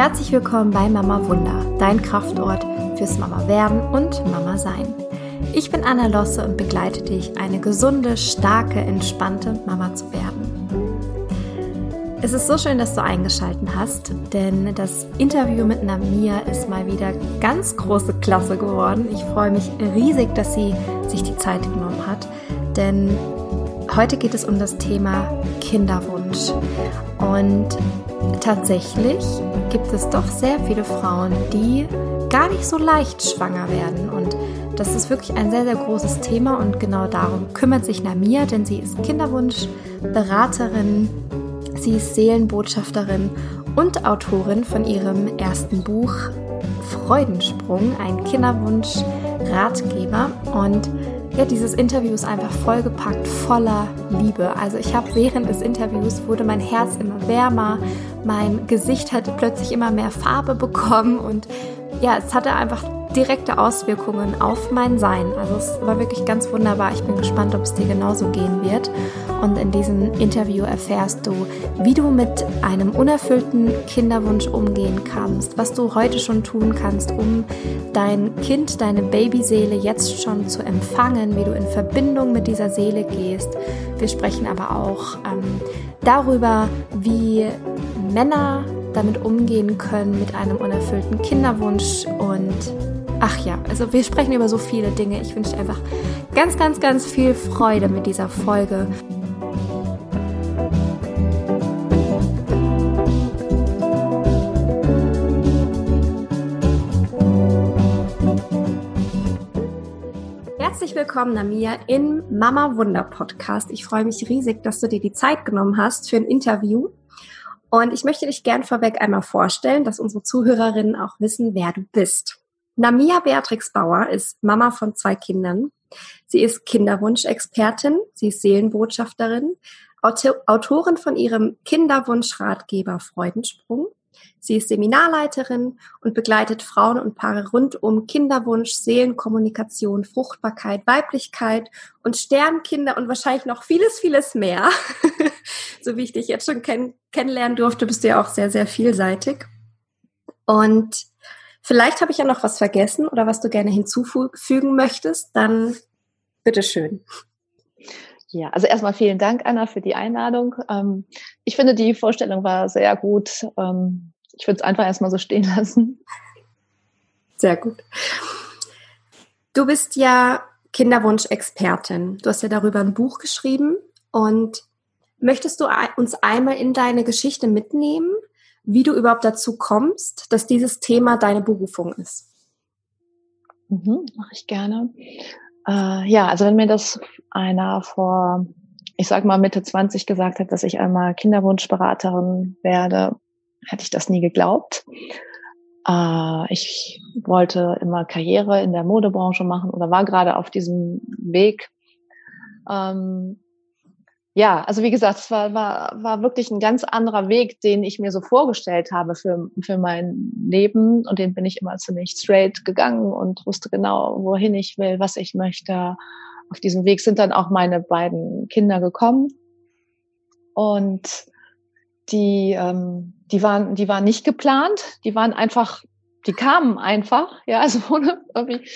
Herzlich willkommen bei Mama Wunder, dein Kraftort fürs Mama werden und Mama sein. Ich bin Anna Losse und begleite dich, eine gesunde, starke, entspannte Mama zu werden. Es ist so schön, dass du eingeschalten hast, denn das Interview mit Namia ist mal wieder ganz große Klasse geworden. Ich freue mich riesig, dass sie sich die Zeit genommen hat, denn heute geht es um das Thema Kinderwunsch. Und tatsächlich gibt es doch sehr viele Frauen, die gar nicht so leicht schwanger werden. Und das ist wirklich ein sehr, sehr großes Thema und genau darum kümmert sich Namia, denn sie ist Kinderwunschberaterin, sie ist Seelenbotschafterin und Autorin von ihrem ersten Buch Freudensprung, ein Kinderwunsch-Ratgeber. Und ja, dieses Interview ist einfach vollgepackt voller Liebe. Also ich habe während des Interviews wurde mein Herz immer wärmer, mein Gesicht hatte plötzlich immer mehr Farbe bekommen und ja, es hatte einfach direkte Auswirkungen auf mein Sein. Also es war wirklich ganz wunderbar. Ich bin gespannt, ob es dir genauso gehen wird. Und in diesem Interview erfährst du, wie du mit einem unerfüllten Kinderwunsch umgehen kannst, was du heute schon tun kannst, um dein Kind, deine Babyseele jetzt schon zu empfangen, wie du in Verbindung mit dieser Seele gehst. Wir sprechen aber auch ähm, darüber, wie Männer damit umgehen können mit einem unerfüllten Kinderwunsch und ach ja, also wir sprechen über so viele Dinge. Ich wünsche einfach ganz, ganz, ganz viel Freude mit dieser Folge. Herzlich willkommen, Namia, im Mama Wunder Podcast. Ich freue mich riesig, dass du dir die Zeit genommen hast für ein Interview. Und ich möchte dich gern vorweg einmal vorstellen, dass unsere Zuhörerinnen auch wissen, wer du bist. Namia Beatrix Bauer ist Mama von zwei Kindern. Sie ist Kinderwunschexpertin, sie ist Seelenbotschafterin, Autorin von ihrem Kinderwunschratgeber Freudensprung. Sie ist Seminarleiterin und begleitet Frauen und Paare rund um Kinderwunsch, Seelenkommunikation, Fruchtbarkeit, Weiblichkeit und Sternkinder und wahrscheinlich noch vieles, vieles mehr. so wie ich dich jetzt schon kenn kennenlernen durfte, bist du ja auch sehr, sehr vielseitig. Und vielleicht habe ich ja noch was vergessen oder was du gerne hinzufügen möchtest, dann bitteschön. Ja, also erstmal vielen Dank, Anna, für die Einladung. Ähm, ich finde, die Vorstellung war sehr gut. Ähm, ich würde es einfach erstmal so stehen lassen. Sehr gut. Du bist ja Kinderwunsch-Expertin. Du hast ja darüber ein Buch geschrieben und Möchtest du uns einmal in deine Geschichte mitnehmen, wie du überhaupt dazu kommst, dass dieses Thema deine Berufung ist? Mhm, Mache ich gerne. Äh, ja, also wenn mir das einer vor, ich sag mal Mitte 20 gesagt hat, dass ich einmal Kinderwunschberaterin werde, hätte ich das nie geglaubt. Äh, ich wollte immer Karriere in der Modebranche machen oder war gerade auf diesem Weg. Ähm, ja, also wie gesagt, es war, war, war wirklich ein ganz anderer Weg, den ich mir so vorgestellt habe für, für mein Leben. Und den bin ich immer ziemlich straight gegangen und wusste genau, wohin ich will, was ich möchte. Auf diesem Weg sind dann auch meine beiden Kinder gekommen. Und die, ähm, die, waren, die waren nicht geplant, die waren einfach, die kamen einfach, ja, also ohne irgendwie.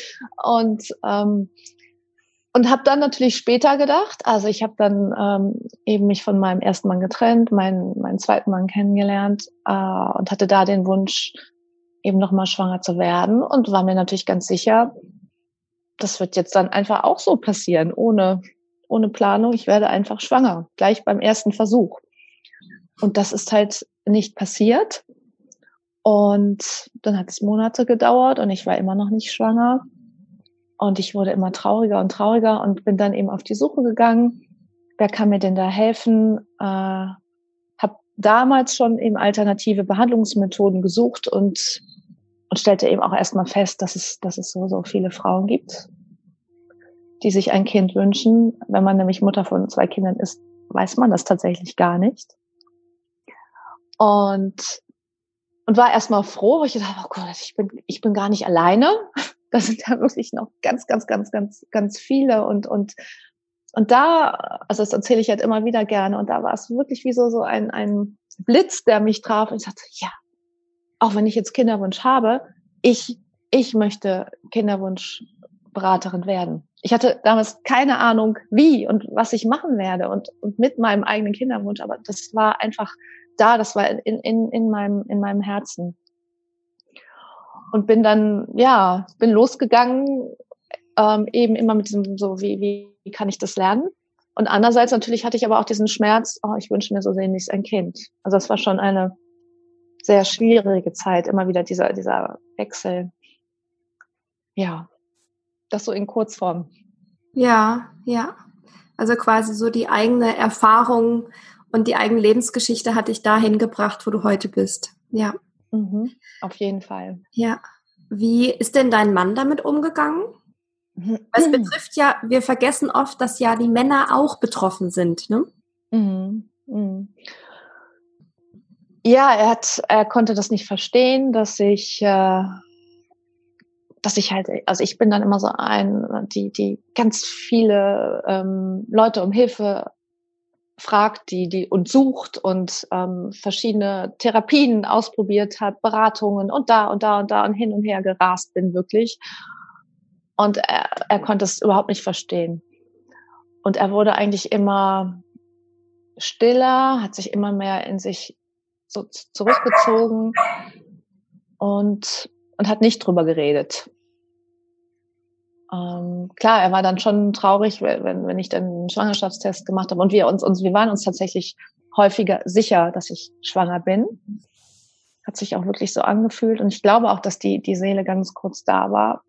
Und ähm, und habe dann natürlich später gedacht, also ich habe dann ähm, eben mich von meinem ersten Mann getrennt, meinen, meinen zweiten Mann kennengelernt äh, und hatte da den Wunsch, eben nochmal schwanger zu werden und war mir natürlich ganz sicher, das wird jetzt dann einfach auch so passieren, ohne, ohne Planung. Ich werde einfach schwanger, gleich beim ersten Versuch. Und das ist halt nicht passiert. Und dann hat es Monate gedauert und ich war immer noch nicht schwanger. Und ich wurde immer trauriger und trauriger und bin dann eben auf die Suche gegangen. Wer kann mir denn da helfen? Äh, habe damals schon eben alternative Behandlungsmethoden gesucht und, und stellte eben auch erstmal fest, dass es, dass es so, so viele Frauen gibt, die sich ein Kind wünschen. Wenn man nämlich Mutter von zwei Kindern ist, weiß man das tatsächlich gar nicht. Und, und war erstmal froh, weil ich dachte, oh Gott, ich bin, ich bin gar nicht alleine. Das sind ja wirklich noch ganz, ganz, ganz, ganz, ganz viele und, und, und da, also das erzähle ich halt immer wieder gerne und da war es wirklich wie so, so ein, ein Blitz, der mich traf und ich sagte, ja, auch wenn ich jetzt Kinderwunsch habe, ich, ich möchte Kinderwunschberaterin werden. Ich hatte damals keine Ahnung, wie und was ich machen werde und, und mit meinem eigenen Kinderwunsch, aber das war einfach da, das war in, in, in, meinem, in meinem Herzen. Und bin dann, ja, bin losgegangen, ähm, eben immer mit diesem so, wie, wie, kann ich das lernen? Und andererseits natürlich hatte ich aber auch diesen Schmerz, oh, ich wünsche mir so sehnlichst ein Kind. Also das war schon eine sehr schwierige Zeit, immer wieder dieser, dieser Wechsel. Ja, das so in Kurzform. Ja, ja. Also quasi so die eigene Erfahrung und die eigene Lebensgeschichte hat dich dahin gebracht, wo du heute bist. Ja. Mhm, auf jeden Fall. Ja. Wie ist denn dein Mann damit umgegangen? Mhm. Es betrifft ja, wir vergessen oft, dass ja die Männer auch betroffen sind, ne? Mhm. Mhm. Ja, er hat, er konnte das nicht verstehen, dass ich, äh, dass ich halt, also ich bin dann immer so ein, die, die ganz viele ähm, Leute um Hilfe fragt, die, die und sucht und ähm, verschiedene Therapien ausprobiert hat, Beratungen und da und da und da und hin und her gerast bin wirklich. Und er, er konnte es überhaupt nicht verstehen. Und er wurde eigentlich immer stiller, hat sich immer mehr in sich so zurückgezogen und, und hat nicht drüber geredet. Ähm, klar, er war dann schon traurig, wenn, wenn ich dann einen Schwangerschaftstest gemacht habe. Und wir uns, uns, wir waren uns tatsächlich häufiger sicher, dass ich schwanger bin. Hat sich auch wirklich so angefühlt. Und ich glaube auch, dass die, die Seele ganz kurz da war.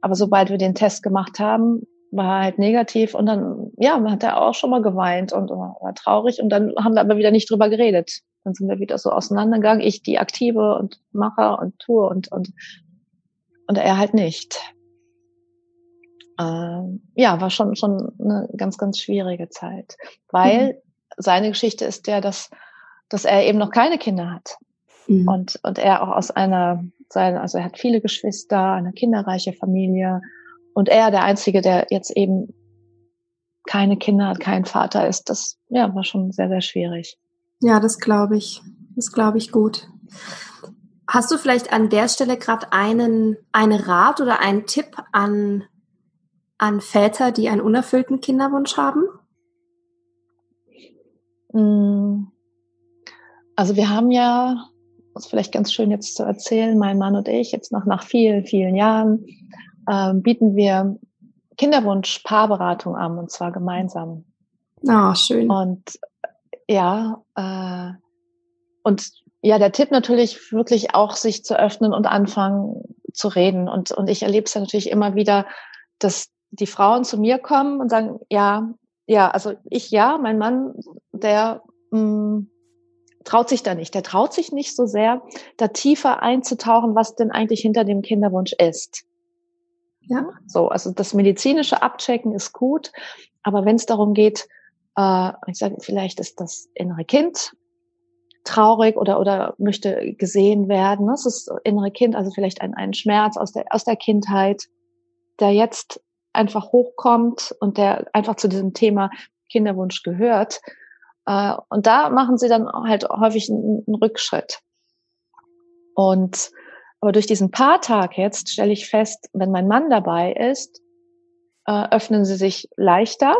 Aber sobald wir den Test gemacht haben, war halt negativ und dann, ja, hat er auch schon mal geweint und war traurig und dann haben wir aber wieder nicht drüber geredet. Dann sind wir wieder so auseinandergegangen. Ich die Aktive und mache und tue und, und, und er halt nicht. Ähm, ja, war schon, schon eine ganz, ganz schwierige Zeit. Weil mhm. seine Geschichte ist ja, dass, dass er eben noch keine Kinder hat. Mhm. Und, und er auch aus einer, seine, also er hat viele Geschwister, eine kinderreiche Familie. Und er, der Einzige, der jetzt eben keine Kinder hat, kein Vater ist, das ja, war schon sehr, sehr schwierig. Ja, das glaube ich. Das glaube ich gut. Hast du vielleicht an der Stelle gerade einen, einen Rat oder einen Tipp an, an Väter, die einen unerfüllten Kinderwunsch haben? Hm. Also wir haben ja, das ist vielleicht ganz schön jetzt zu erzählen, mein Mann und ich, jetzt noch nach vielen, vielen Jahren, äh, bieten wir Kinderwunsch-Paarberatung an und zwar gemeinsam. Ah, oh, schön. Und ja, äh, und ja, der Tipp natürlich wirklich auch, sich zu öffnen und anfangen zu reden. Und, und ich erlebe es ja natürlich immer wieder, dass die Frauen zu mir kommen und sagen, ja, ja, also ich ja, mein Mann, der mh, mm, traut sich da nicht. Der traut sich nicht so sehr, da tiefer einzutauchen, was denn eigentlich hinter dem Kinderwunsch ist. Ja. So, also das medizinische Abchecken ist gut, aber wenn es darum geht, äh, ich sage, vielleicht ist das innere Kind traurig oder, oder möchte gesehen werden. Das ist das innere Kind, also vielleicht ein, ein Schmerz aus der, aus der Kindheit, der jetzt einfach hochkommt und der einfach zu diesem Thema Kinderwunsch gehört. Äh, und da machen sie dann halt häufig einen, Rückschritt. Und aber durch diesen Paartag jetzt stelle ich fest, wenn mein Mann dabei ist, äh, öffnen sie sich leichter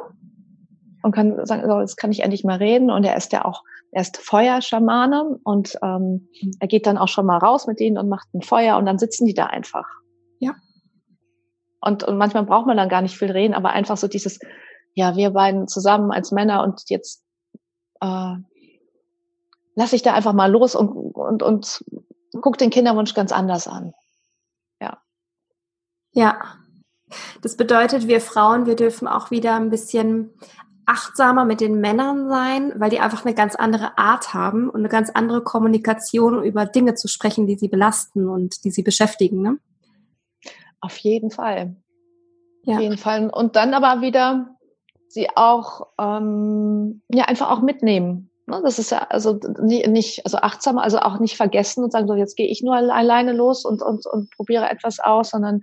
und kann sagen, so, jetzt kann ich endlich mal reden. Und er ist ja auch, er ist Feuerschamane und ähm, er geht dann auch schon mal raus mit ihnen und macht ein Feuer und dann sitzen die da einfach. Ja. Und, und manchmal braucht man dann gar nicht viel reden, aber einfach so dieses, ja, wir beiden zusammen als Männer und jetzt äh, lass ich da einfach mal los und, und, und guck den Kinderwunsch ganz anders an. Ja. Ja. Das bedeutet, wir Frauen, wir dürfen auch wieder ein bisschen achtsamer mit den Männern sein, weil die einfach eine ganz andere Art haben und eine ganz andere Kommunikation, über Dinge zu sprechen, die sie belasten und die sie beschäftigen. Ne? Auf jeden Fall. Ja. Auf jeden Fall. Und dann aber wieder sie auch ähm, ja einfach auch mitnehmen. Ne? Das ist ja also nicht, also achtsam, also auch nicht vergessen und sagen, so jetzt gehe ich nur alleine los und, und, und probiere etwas aus, sondern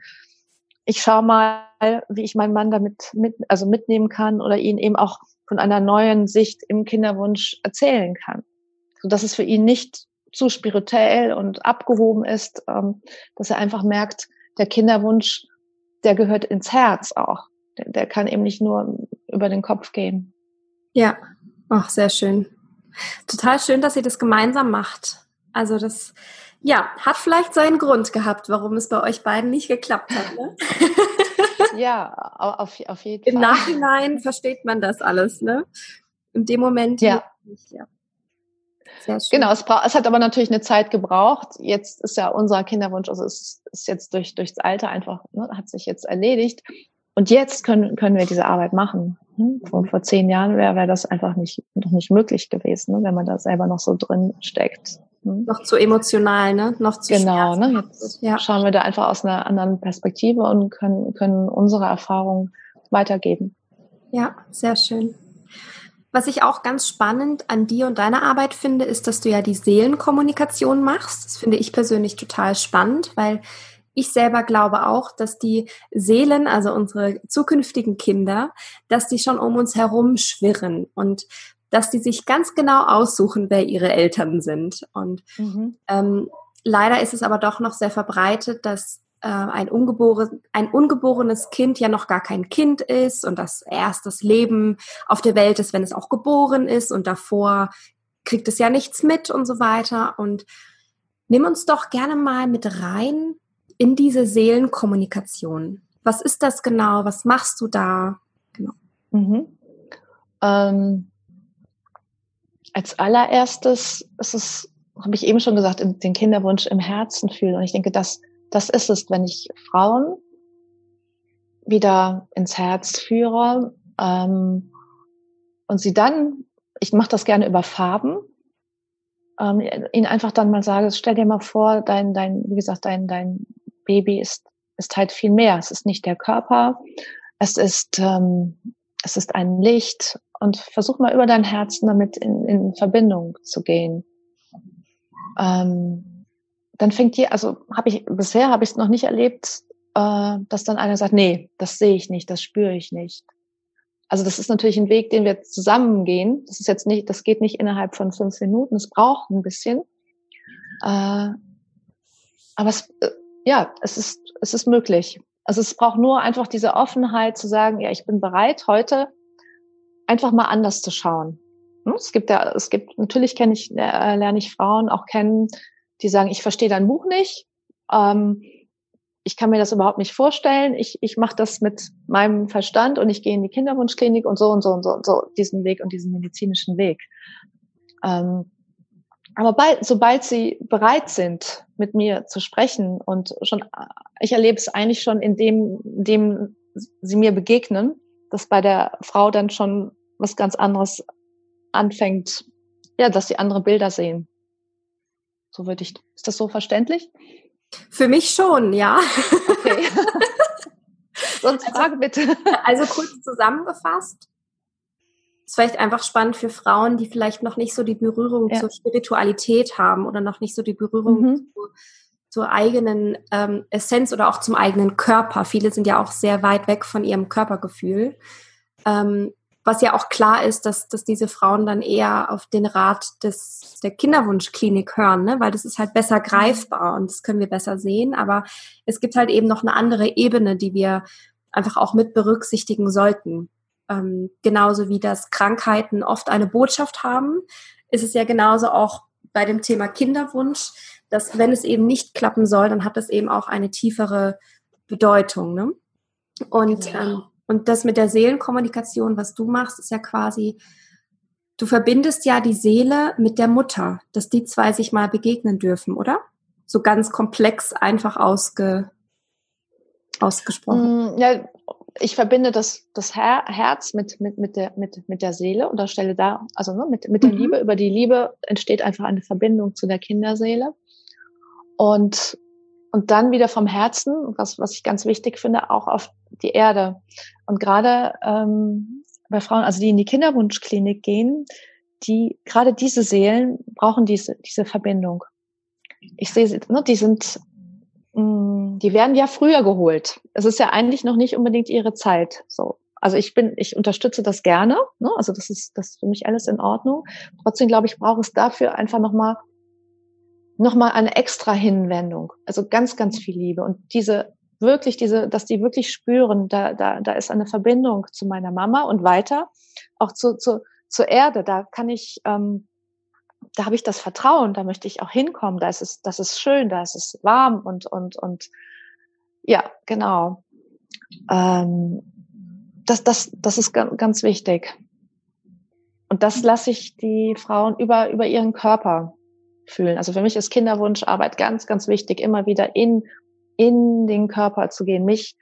ich schaue mal, wie ich meinen Mann damit mit, also mitnehmen kann oder ihn eben auch von einer neuen Sicht im Kinderwunsch erzählen kann. So dass es für ihn nicht zu spirituell und abgehoben ist, ähm, dass er einfach merkt, der Kinderwunsch, der gehört ins Herz auch. Der, der kann eben nicht nur über den Kopf gehen. Ja, ach, sehr schön. Total schön, dass ihr das gemeinsam macht. Also das, ja, hat vielleicht seinen Grund gehabt, warum es bei euch beiden nicht geklappt hat. Ne? ja, auf, auf jeden Fall. Im Nachhinein versteht man das alles, ne? In dem Moment ja. nicht, ja. Genau, es, es hat aber natürlich eine Zeit gebraucht. Jetzt ist ja unser Kinderwunsch, also es ist jetzt durch durchs Alter einfach, ne, hat sich jetzt erledigt. Und jetzt können, können wir diese Arbeit machen. Ne? Vor, vor zehn Jahren wäre wär das einfach nicht, noch nicht möglich gewesen, ne? wenn man da selber noch so drin steckt. Ne? Noch zu emotional, ne? Noch zu Genau, ne? Jetzt ja. schauen wir da einfach aus einer anderen Perspektive und können, können unsere Erfahrungen weitergeben. Ja, sehr schön. Was ich auch ganz spannend an dir und deiner Arbeit finde, ist, dass du ja die Seelenkommunikation machst. Das finde ich persönlich total spannend, weil ich selber glaube auch, dass die Seelen, also unsere zukünftigen Kinder, dass die schon um uns herum schwirren und dass die sich ganz genau aussuchen, wer ihre Eltern sind. Und mhm. ähm, leider ist es aber doch noch sehr verbreitet, dass äh, ein, ungeboren, ein ungeborenes Kind ja noch gar kein Kind ist und dass erst das Leben auf der Welt ist, wenn es auch geboren ist und davor kriegt es ja nichts mit und so weiter. Und nimm uns doch gerne mal mit rein in diese Seelenkommunikation. Was ist das genau? Was machst du da? Genau. Mhm. Ähm, als allererstes ist es, habe ich eben schon gesagt, den Kinderwunsch im Herzen fühlen. Und ich denke, das, das ist es, wenn ich Frauen wieder ins Herz führe ähm, und sie dann, ich mache das gerne über Farben, ähm, ihnen einfach dann mal sage, stell dir mal vor, dein, dein, wie gesagt, dein, dein Baby ist, ist halt viel mehr. Es ist nicht der Körper, es ist, ähm, es ist ein Licht und versuch mal über dein Herzen damit in, in Verbindung zu gehen. Ähm, dann fängt hier, also habe ich bisher habe ich es noch nicht erlebt, äh, dass dann einer sagt, nee, das sehe ich nicht, das spüre ich nicht. Also das ist natürlich ein Weg, den wir zusammen gehen. Das ist jetzt nicht, das geht nicht innerhalb von fünf Minuten. Es braucht ein bisschen. Äh, aber es, äh, ja, es ist, es ist möglich. Also es braucht nur einfach diese Offenheit zu sagen, ja, ich bin bereit, heute einfach mal anders zu schauen. Hm? Es gibt ja, es gibt, natürlich kenne ich, äh, lerne ich Frauen auch kennen, die sagen, ich verstehe dein Buch nicht, ähm, ich kann mir das überhaupt nicht vorstellen, ich, ich mache das mit meinem Verstand und ich gehe in die Kinderwunschklinik und so und so und so und so, diesen Weg und diesen medizinischen Weg. Ähm, aber bald, sobald sie bereit sind, mit mir zu sprechen und schon, ich erlebe es eigentlich schon in dem, dem sie mir begegnen, dass bei der Frau dann schon was ganz anderes anfängt, ja, dass sie andere Bilder sehen. So würde ich, ist das so verständlich? Für mich schon, ja. Okay. Sonst also, Frage bitte. Also kurz zusammengefasst, ist vielleicht einfach spannend für Frauen, die vielleicht noch nicht so die Berührung ja. zur Spiritualität haben oder noch nicht so die Berührung mhm. zu, zur eigenen ähm, Essenz oder auch zum eigenen Körper. Viele sind ja auch sehr weit weg von ihrem Körpergefühl. Ähm, was ja auch klar ist, dass, dass diese Frauen dann eher auf den Rat des, der Kinderwunschklinik hören, ne? weil das ist halt besser greifbar und das können wir besser sehen. Aber es gibt halt eben noch eine andere Ebene, die wir einfach auch mit berücksichtigen sollten. Ähm, genauso wie das Krankheiten oft eine Botschaft haben, ist es ja genauso auch bei dem Thema Kinderwunsch, dass wenn es eben nicht klappen soll, dann hat das eben auch eine tiefere Bedeutung. Ne? Und, genau. ähm, und das mit der Seelenkommunikation, was du machst, ist ja quasi, du verbindest ja die Seele mit der Mutter, dass die zwei sich mal begegnen dürfen, oder? So ganz komplex einfach ausge, ausgesprochen. Mm, ja, ich verbinde das, das Her Herz mit, mit, mit, der, mit, mit der Seele und stelle da, also ne, mit, mit der mhm. Liebe, über die Liebe entsteht einfach eine Verbindung zu der Kinderseele. Und, und dann wieder vom Herzen, was, was ich ganz wichtig finde, auch auf die Erde. Und gerade ähm, bei Frauen, also die in die Kinderwunschklinik gehen, die gerade diese Seelen brauchen diese, diese Verbindung. Ich sehe, ne, die sind Mm, die werden ja früher geholt. Es ist ja eigentlich noch nicht unbedingt ihre Zeit. So. Also ich bin, ich unterstütze das gerne. Ne? Also das ist, das ist für mich alles in Ordnung. Trotzdem glaube ich, brauche es dafür einfach nochmal nochmal eine extra Hinwendung. Also ganz, ganz viel Liebe. Und diese wirklich, diese, dass die wirklich spüren, da, da, da ist eine Verbindung zu meiner Mama und weiter, auch zu, zu, zur Erde. Da kann ich, ähm, da habe ich das Vertrauen, da möchte ich auch hinkommen, da ist es, das ist schön, da ist es warm und, und, und ja, genau. Ähm, das, das, das ist ganz, ganz wichtig. Und das lasse ich die Frauen über, über ihren Körper fühlen. Also für mich ist Kinderwunscharbeit ganz, ganz wichtig, immer wieder in, in den Körper zu gehen, mich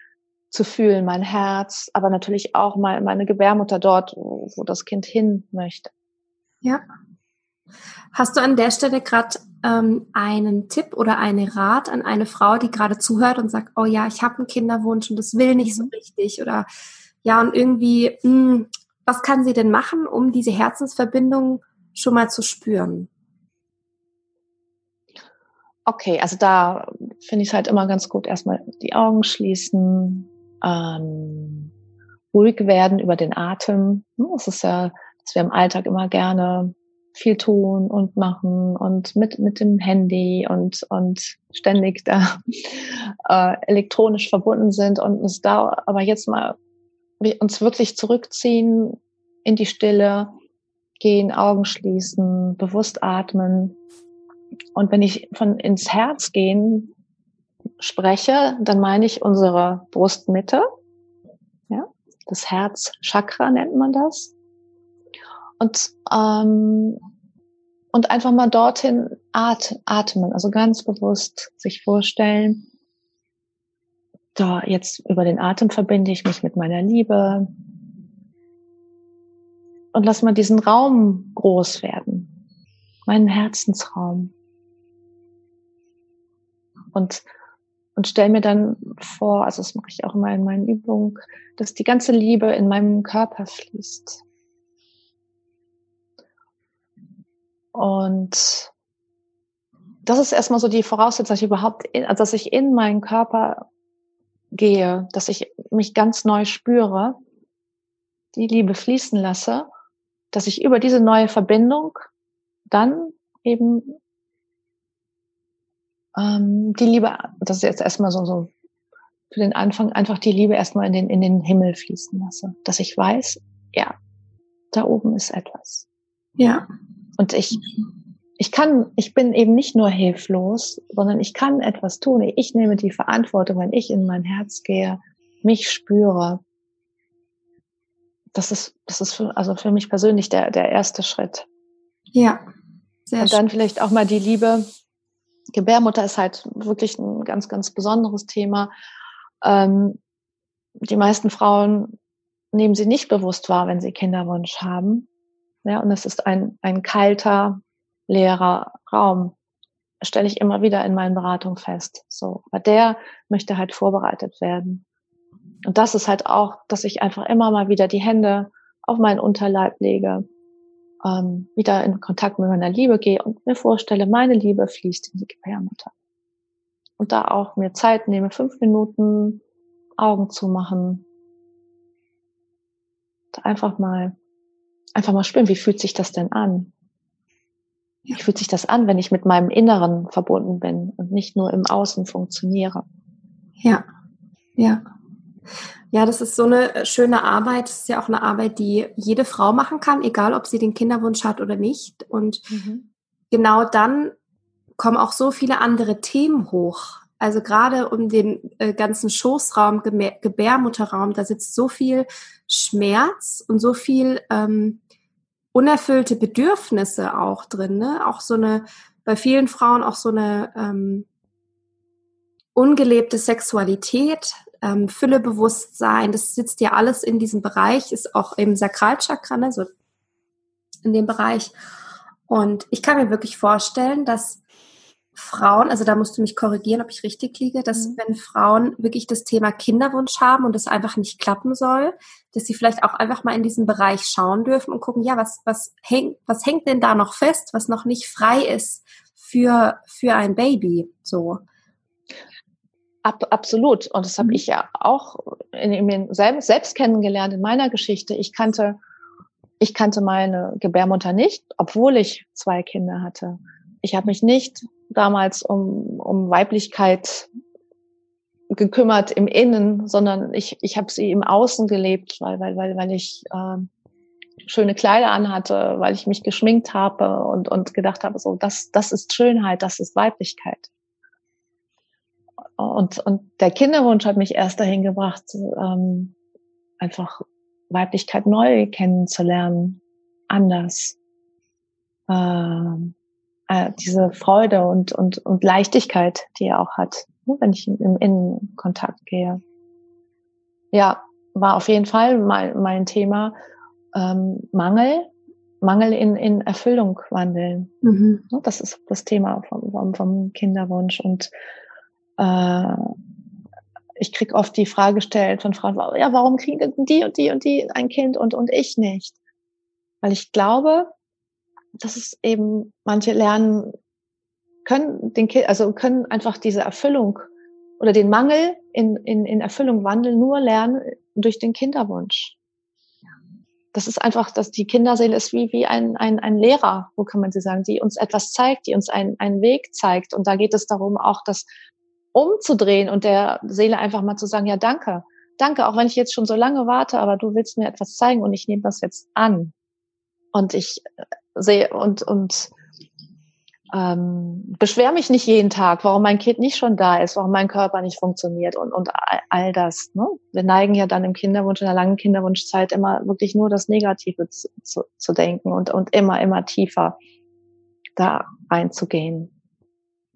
zu fühlen, mein Herz, aber natürlich auch mal meine Gebärmutter dort, wo, wo das Kind hin möchte. Ja. Hast du an der Stelle gerade ähm, einen Tipp oder einen Rat an eine Frau, die gerade zuhört und sagt, oh ja, ich habe einen Kinderwunsch und das will nicht so mhm. richtig oder ja und irgendwie, mh, hm, was kann sie denn machen, um diese Herzensverbindung schon mal zu spüren? Okay, also da finde ich es halt immer ganz gut, erstmal die Augen schließen, ähm, ruhig werden über den Atem. Das ist ja, dass wir im Alltag immer gerne viel tun und machen und mit, mit dem Handy und, und ständig da äh, elektronisch verbunden sind und uns da aber jetzt mal uns wirklich zurückziehen in die Stille, gehen, Augen schließen, bewusst atmen. Und wenn ich von ins Herz gehen spreche, dann meine ich unsere Brustmitte. Ja, das Herzchakra nennt man das. Und, ähm, und einfach mal dorthin at atmen, also ganz bewusst sich vorstellen, da jetzt über den Atem verbinde ich mich mit meiner Liebe und lass mal diesen Raum groß werden, meinen Herzensraum. Und und stell mir dann vor, also das mache ich auch immer in meinen Übungen, dass die ganze Liebe in meinem Körper fließt. Und das ist erstmal so die Voraussetzung, dass ich überhaupt, in, also dass ich in meinen Körper gehe, dass ich mich ganz neu spüre, die Liebe fließen lasse, dass ich über diese neue Verbindung dann eben ähm, die Liebe, das ist jetzt erstmal so, so für den Anfang, einfach die Liebe erstmal in den, in den Himmel fließen lasse, dass ich weiß, ja, da oben ist etwas. Ja. Und ich, ich kann, ich bin eben nicht nur hilflos, sondern ich kann etwas tun. Ich nehme die Verantwortung, wenn ich in mein Herz gehe, mich spüre. Das ist, das ist für, also für mich persönlich der, der erste Schritt. Ja. Sehr Und dann schön. vielleicht auch mal die Liebe. Gebärmutter ist halt wirklich ein ganz, ganz besonderes Thema. Ähm, die meisten Frauen nehmen sie nicht bewusst wahr, wenn sie Kinderwunsch haben. Ja, und es ist ein, ein kalter, leerer Raum. Das stelle ich immer wieder in meinen Beratungen fest. So, aber der möchte halt vorbereitet werden. Und das ist halt auch, dass ich einfach immer mal wieder die Hände auf meinen Unterleib lege, ähm, wieder in Kontakt mit meiner Liebe gehe und mir vorstelle, meine Liebe fließt in die Gebärmutter. Und da auch mir Zeit nehme, fünf Minuten Augen zu machen. Einfach mal einfach mal spüren, wie fühlt sich das denn an? Wie fühlt sich das an, wenn ich mit meinem Inneren verbunden bin und nicht nur im Außen funktioniere? Ja, ja. Ja, das ist so eine schöne Arbeit. Das ist ja auch eine Arbeit, die jede Frau machen kann, egal ob sie den Kinderwunsch hat oder nicht. Und mhm. genau dann kommen auch so viele andere Themen hoch. Also gerade um den äh, ganzen Schoßraum, Gebärmutterraum, da sitzt so viel Schmerz und so viel ähm, unerfüllte Bedürfnisse auch drin, ne? Auch so eine, bei vielen Frauen auch so eine ähm, ungelebte Sexualität, ähm, Füllebewusstsein, das sitzt ja alles in diesem Bereich, ist auch im Sakralchakra, ne? so in dem Bereich. Und ich kann mir wirklich vorstellen, dass Frauen, also da musst du mich korrigieren, ob ich richtig liege, dass mhm. wenn Frauen wirklich das Thema Kinderwunsch haben und es einfach nicht klappen soll, dass sie vielleicht auch einfach mal in diesen Bereich schauen dürfen und gucken, ja, was, was hängt, was hängt denn da noch fest, was noch nicht frei ist für, für ein Baby, so. Ab, absolut. Und das habe mhm. ich ja auch in, in selbst, selbst kennengelernt in meiner Geschichte. Ich kannte, ich kannte meine Gebärmutter nicht, obwohl ich zwei Kinder hatte. Ich habe mich nicht damals um, um Weiblichkeit gekümmert im Innen, sondern ich, ich habe sie im Außen gelebt, weil, weil, weil, weil ich äh, schöne Kleider anhatte, weil ich mich geschminkt habe und, und gedacht habe, so, das, das ist Schönheit, das ist Weiblichkeit. Und, und der Kinderwunsch hat mich erst dahin gebracht, ähm, einfach Weiblichkeit neu kennenzulernen, anders. Äh, äh, diese Freude und, und, und Leichtigkeit, die er auch hat, ne, wenn ich im Innenkontakt gehe. Ja, war auf jeden Fall mein, mein Thema ähm, Mangel, Mangel in, in Erfüllung wandeln. Mhm. Ne, das ist das Thema vom, vom, vom Kinderwunsch. Und äh, ich krieg oft die Frage gestellt von Frauen, ja, warum kriegen die und die und die ein Kind und, und ich nicht? Weil ich glaube, dass es eben manche lernen können, den kind, also können einfach diese Erfüllung oder den Mangel in, in, in Erfüllung wandeln, nur lernen durch den Kinderwunsch. Das ist einfach, dass die Kinderseele ist wie, wie ein, ein, ein Lehrer, wo kann man sie sagen, die uns etwas zeigt, die uns einen, einen Weg zeigt. Und da geht es darum, auch das umzudrehen und der Seele einfach mal zu sagen, ja, danke. Danke, auch wenn ich jetzt schon so lange warte, aber du willst mir etwas zeigen und ich nehme das jetzt an. Und ich äh, sehe und, und ähm, beschwer mich nicht jeden Tag, warum mein Kind nicht schon da ist, warum mein Körper nicht funktioniert und, und all das. Ne? Wir neigen ja dann im Kinderwunsch, in der langen Kinderwunschzeit immer wirklich nur das Negative zu, zu, zu denken und, und immer, immer tiefer da reinzugehen.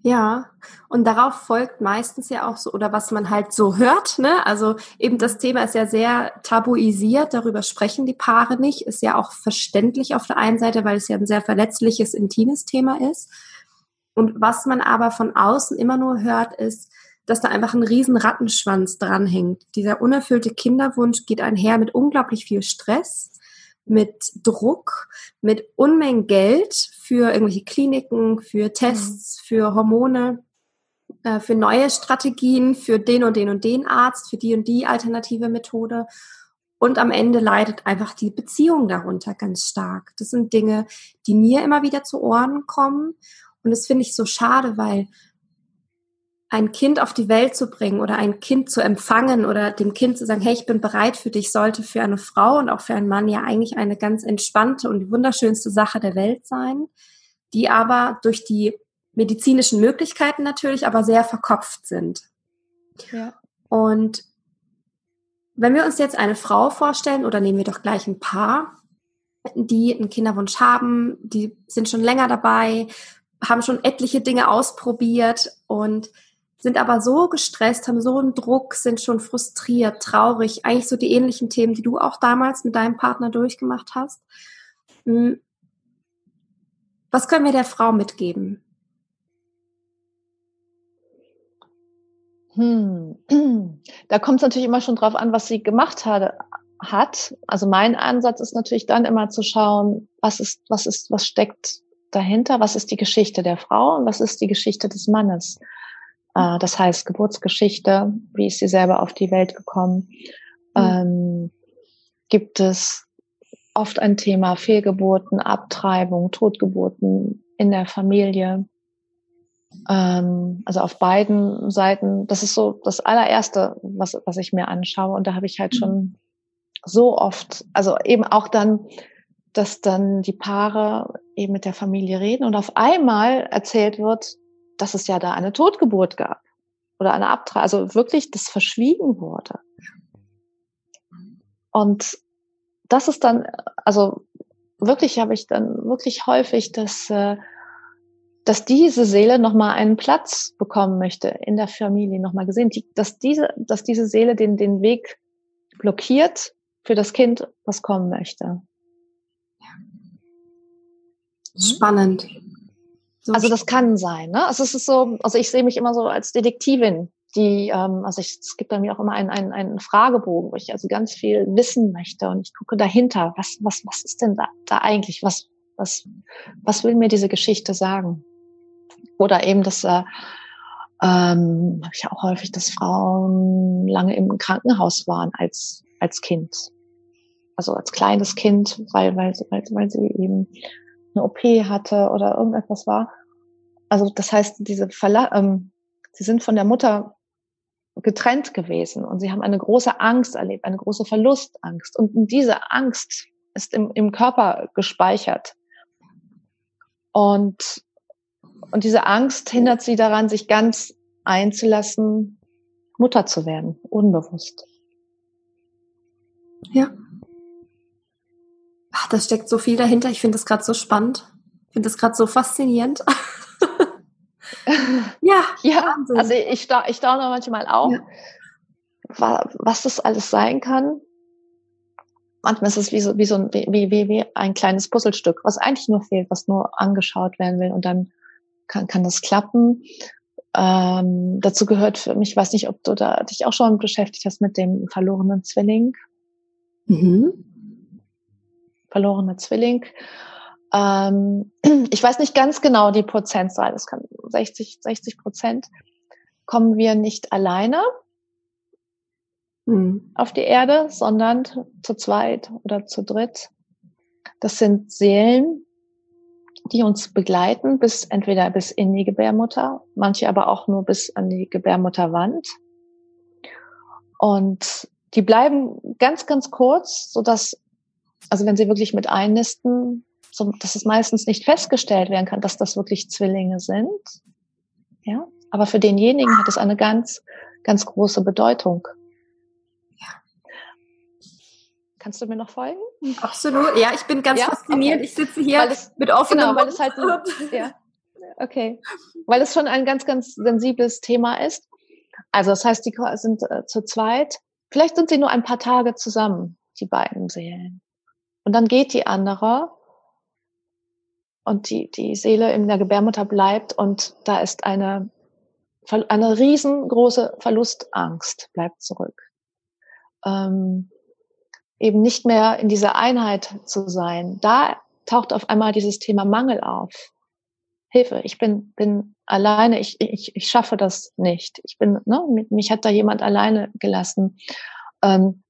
Ja, und darauf folgt meistens ja auch so, oder was man halt so hört, ne? Also eben das Thema ist ja sehr tabuisiert, darüber sprechen die Paare nicht, ist ja auch verständlich auf der einen Seite, weil es ja ein sehr verletzliches, intimes Thema ist. Und was man aber von außen immer nur hört, ist, dass da einfach ein riesen Rattenschwanz dranhängt. Dieser unerfüllte Kinderwunsch geht einher mit unglaublich viel Stress mit Druck, mit Unmengen Geld für irgendwelche Kliniken, für Tests, mhm. für Hormone, äh, für neue Strategien, für den und den und den Arzt, für die und die alternative Methode. Und am Ende leidet einfach die Beziehung darunter ganz stark. Das sind Dinge, die mir immer wieder zu Ohren kommen. Und das finde ich so schade, weil ein Kind auf die Welt zu bringen oder ein Kind zu empfangen oder dem Kind zu sagen, hey, ich bin bereit für dich, sollte für eine Frau und auch für einen Mann ja eigentlich eine ganz entspannte und wunderschönste Sache der Welt sein, die aber durch die medizinischen Möglichkeiten natürlich aber sehr verkopft sind. Ja. Und wenn wir uns jetzt eine Frau vorstellen oder nehmen wir doch gleich ein Paar, die einen Kinderwunsch haben, die sind schon länger dabei, haben schon etliche Dinge ausprobiert und sind aber so gestresst, haben so einen Druck, sind schon frustriert, traurig, eigentlich so die ähnlichen Themen, die du auch damals mit deinem Partner durchgemacht hast. Hm. Was können wir der Frau mitgeben? Hm. Da kommt es natürlich immer schon drauf an, was sie gemacht hat, hat. Also mein Ansatz ist natürlich dann immer zu schauen, was ist, was ist, was steckt dahinter, was ist die Geschichte der Frau und was ist die Geschichte des Mannes. Äh, das heißt Geburtsgeschichte, wie ist sie selber auf die Welt gekommen? Mhm. Ähm, gibt es oft ein Thema Fehlgeburten, Abtreibung, Totgeburten in der Familie? Ähm, also auf beiden Seiten. Das ist so das allererste, was, was ich mir anschaue. Und da habe ich halt schon mhm. so oft, also eben auch dann, dass dann die Paare eben mit der Familie reden und auf einmal erzählt wird, dass es ja da eine Totgeburt gab oder eine Abtreibung, also wirklich das verschwiegen wurde. Und das ist dann, also wirklich habe ich dann wirklich häufig, dass, äh, dass diese Seele nochmal einen Platz bekommen möchte in der Familie, nochmal gesehen, dass diese, dass diese Seele den, den Weg blockiert für das Kind, was kommen möchte. Spannend. So also das kann sein, ne? Also es ist so, also ich sehe mich immer so als Detektivin, die, ähm, also ich, es gibt bei mir auch immer einen, einen, einen Fragebogen, wo ich also ganz viel wissen möchte und ich gucke dahinter, was, was, was ist denn da, da eigentlich, was, was, was will mir diese Geschichte sagen? Oder eben das, äh, ähm, habe ich auch häufig, dass Frauen lange im Krankenhaus waren als, als Kind. Also als kleines Kind, weil, weil, weil, weil sie eben eine OP hatte oder irgendetwas war. also das heißt, diese Verla ähm, sie sind von der Mutter getrennt gewesen und sie haben eine große Angst erlebt, eine große Verlustangst. Und diese Angst ist im, im Körper gespeichert. Und, und diese Angst hindert sie daran, sich ganz einzulassen, Mutter zu werden, unbewusst. Ja. Da steckt so viel dahinter. Ich finde das gerade so spannend. Ich finde das gerade so faszinierend. ja, ja. Wahnsinn. Also ich, ich staune manchmal auch, ja. was das alles sein kann. Manchmal ist es wie so, wie so ein, wie, wie, wie ein kleines Puzzlestück, was eigentlich nur fehlt, was nur angeschaut werden will und dann kann, kann das klappen. Ähm, dazu gehört für mich, ich weiß nicht, ob du da dich auch schon beschäftigt hast mit dem verlorenen Zwilling. Mhm. Verlorener Zwilling. Ähm, ich weiß nicht ganz genau die Prozentzahl, das kann 60, 60 Prozent, kommen wir nicht alleine mhm. auf die Erde, sondern zu zweit oder zu dritt. Das sind Seelen, die uns begleiten bis entweder bis in die Gebärmutter, manche aber auch nur bis an die Gebärmutterwand. Und die bleiben ganz, ganz kurz, so dass, also wenn sie wirklich mit einnisten, so, dass es meistens nicht festgestellt werden kann, dass das wirklich Zwillinge sind. Ja, aber für denjenigen hat es eine ganz, ganz große Bedeutung. Ja. Kannst du mir noch folgen? Absolut. Ja, ich bin ganz ja? fasziniert. Okay. Ich sitze hier es, mit offenem genau, weil es halt ja. Okay. Weil es schon ein ganz, ganz sensibles Thema ist. Also das heißt, die sind äh, zu zweit. Vielleicht sind sie nur ein paar Tage zusammen, die beiden Seelen. Und dann geht die andere und die, die Seele in der Gebärmutter bleibt und da ist eine, eine riesengroße Verlustangst bleibt zurück. Ähm, eben nicht mehr in dieser Einheit zu sein. Da taucht auf einmal dieses Thema Mangel auf. Hilfe, ich bin, bin alleine, ich, ich, ich schaffe das nicht. Ich bin, ne, mich hat da jemand alleine gelassen. Ähm,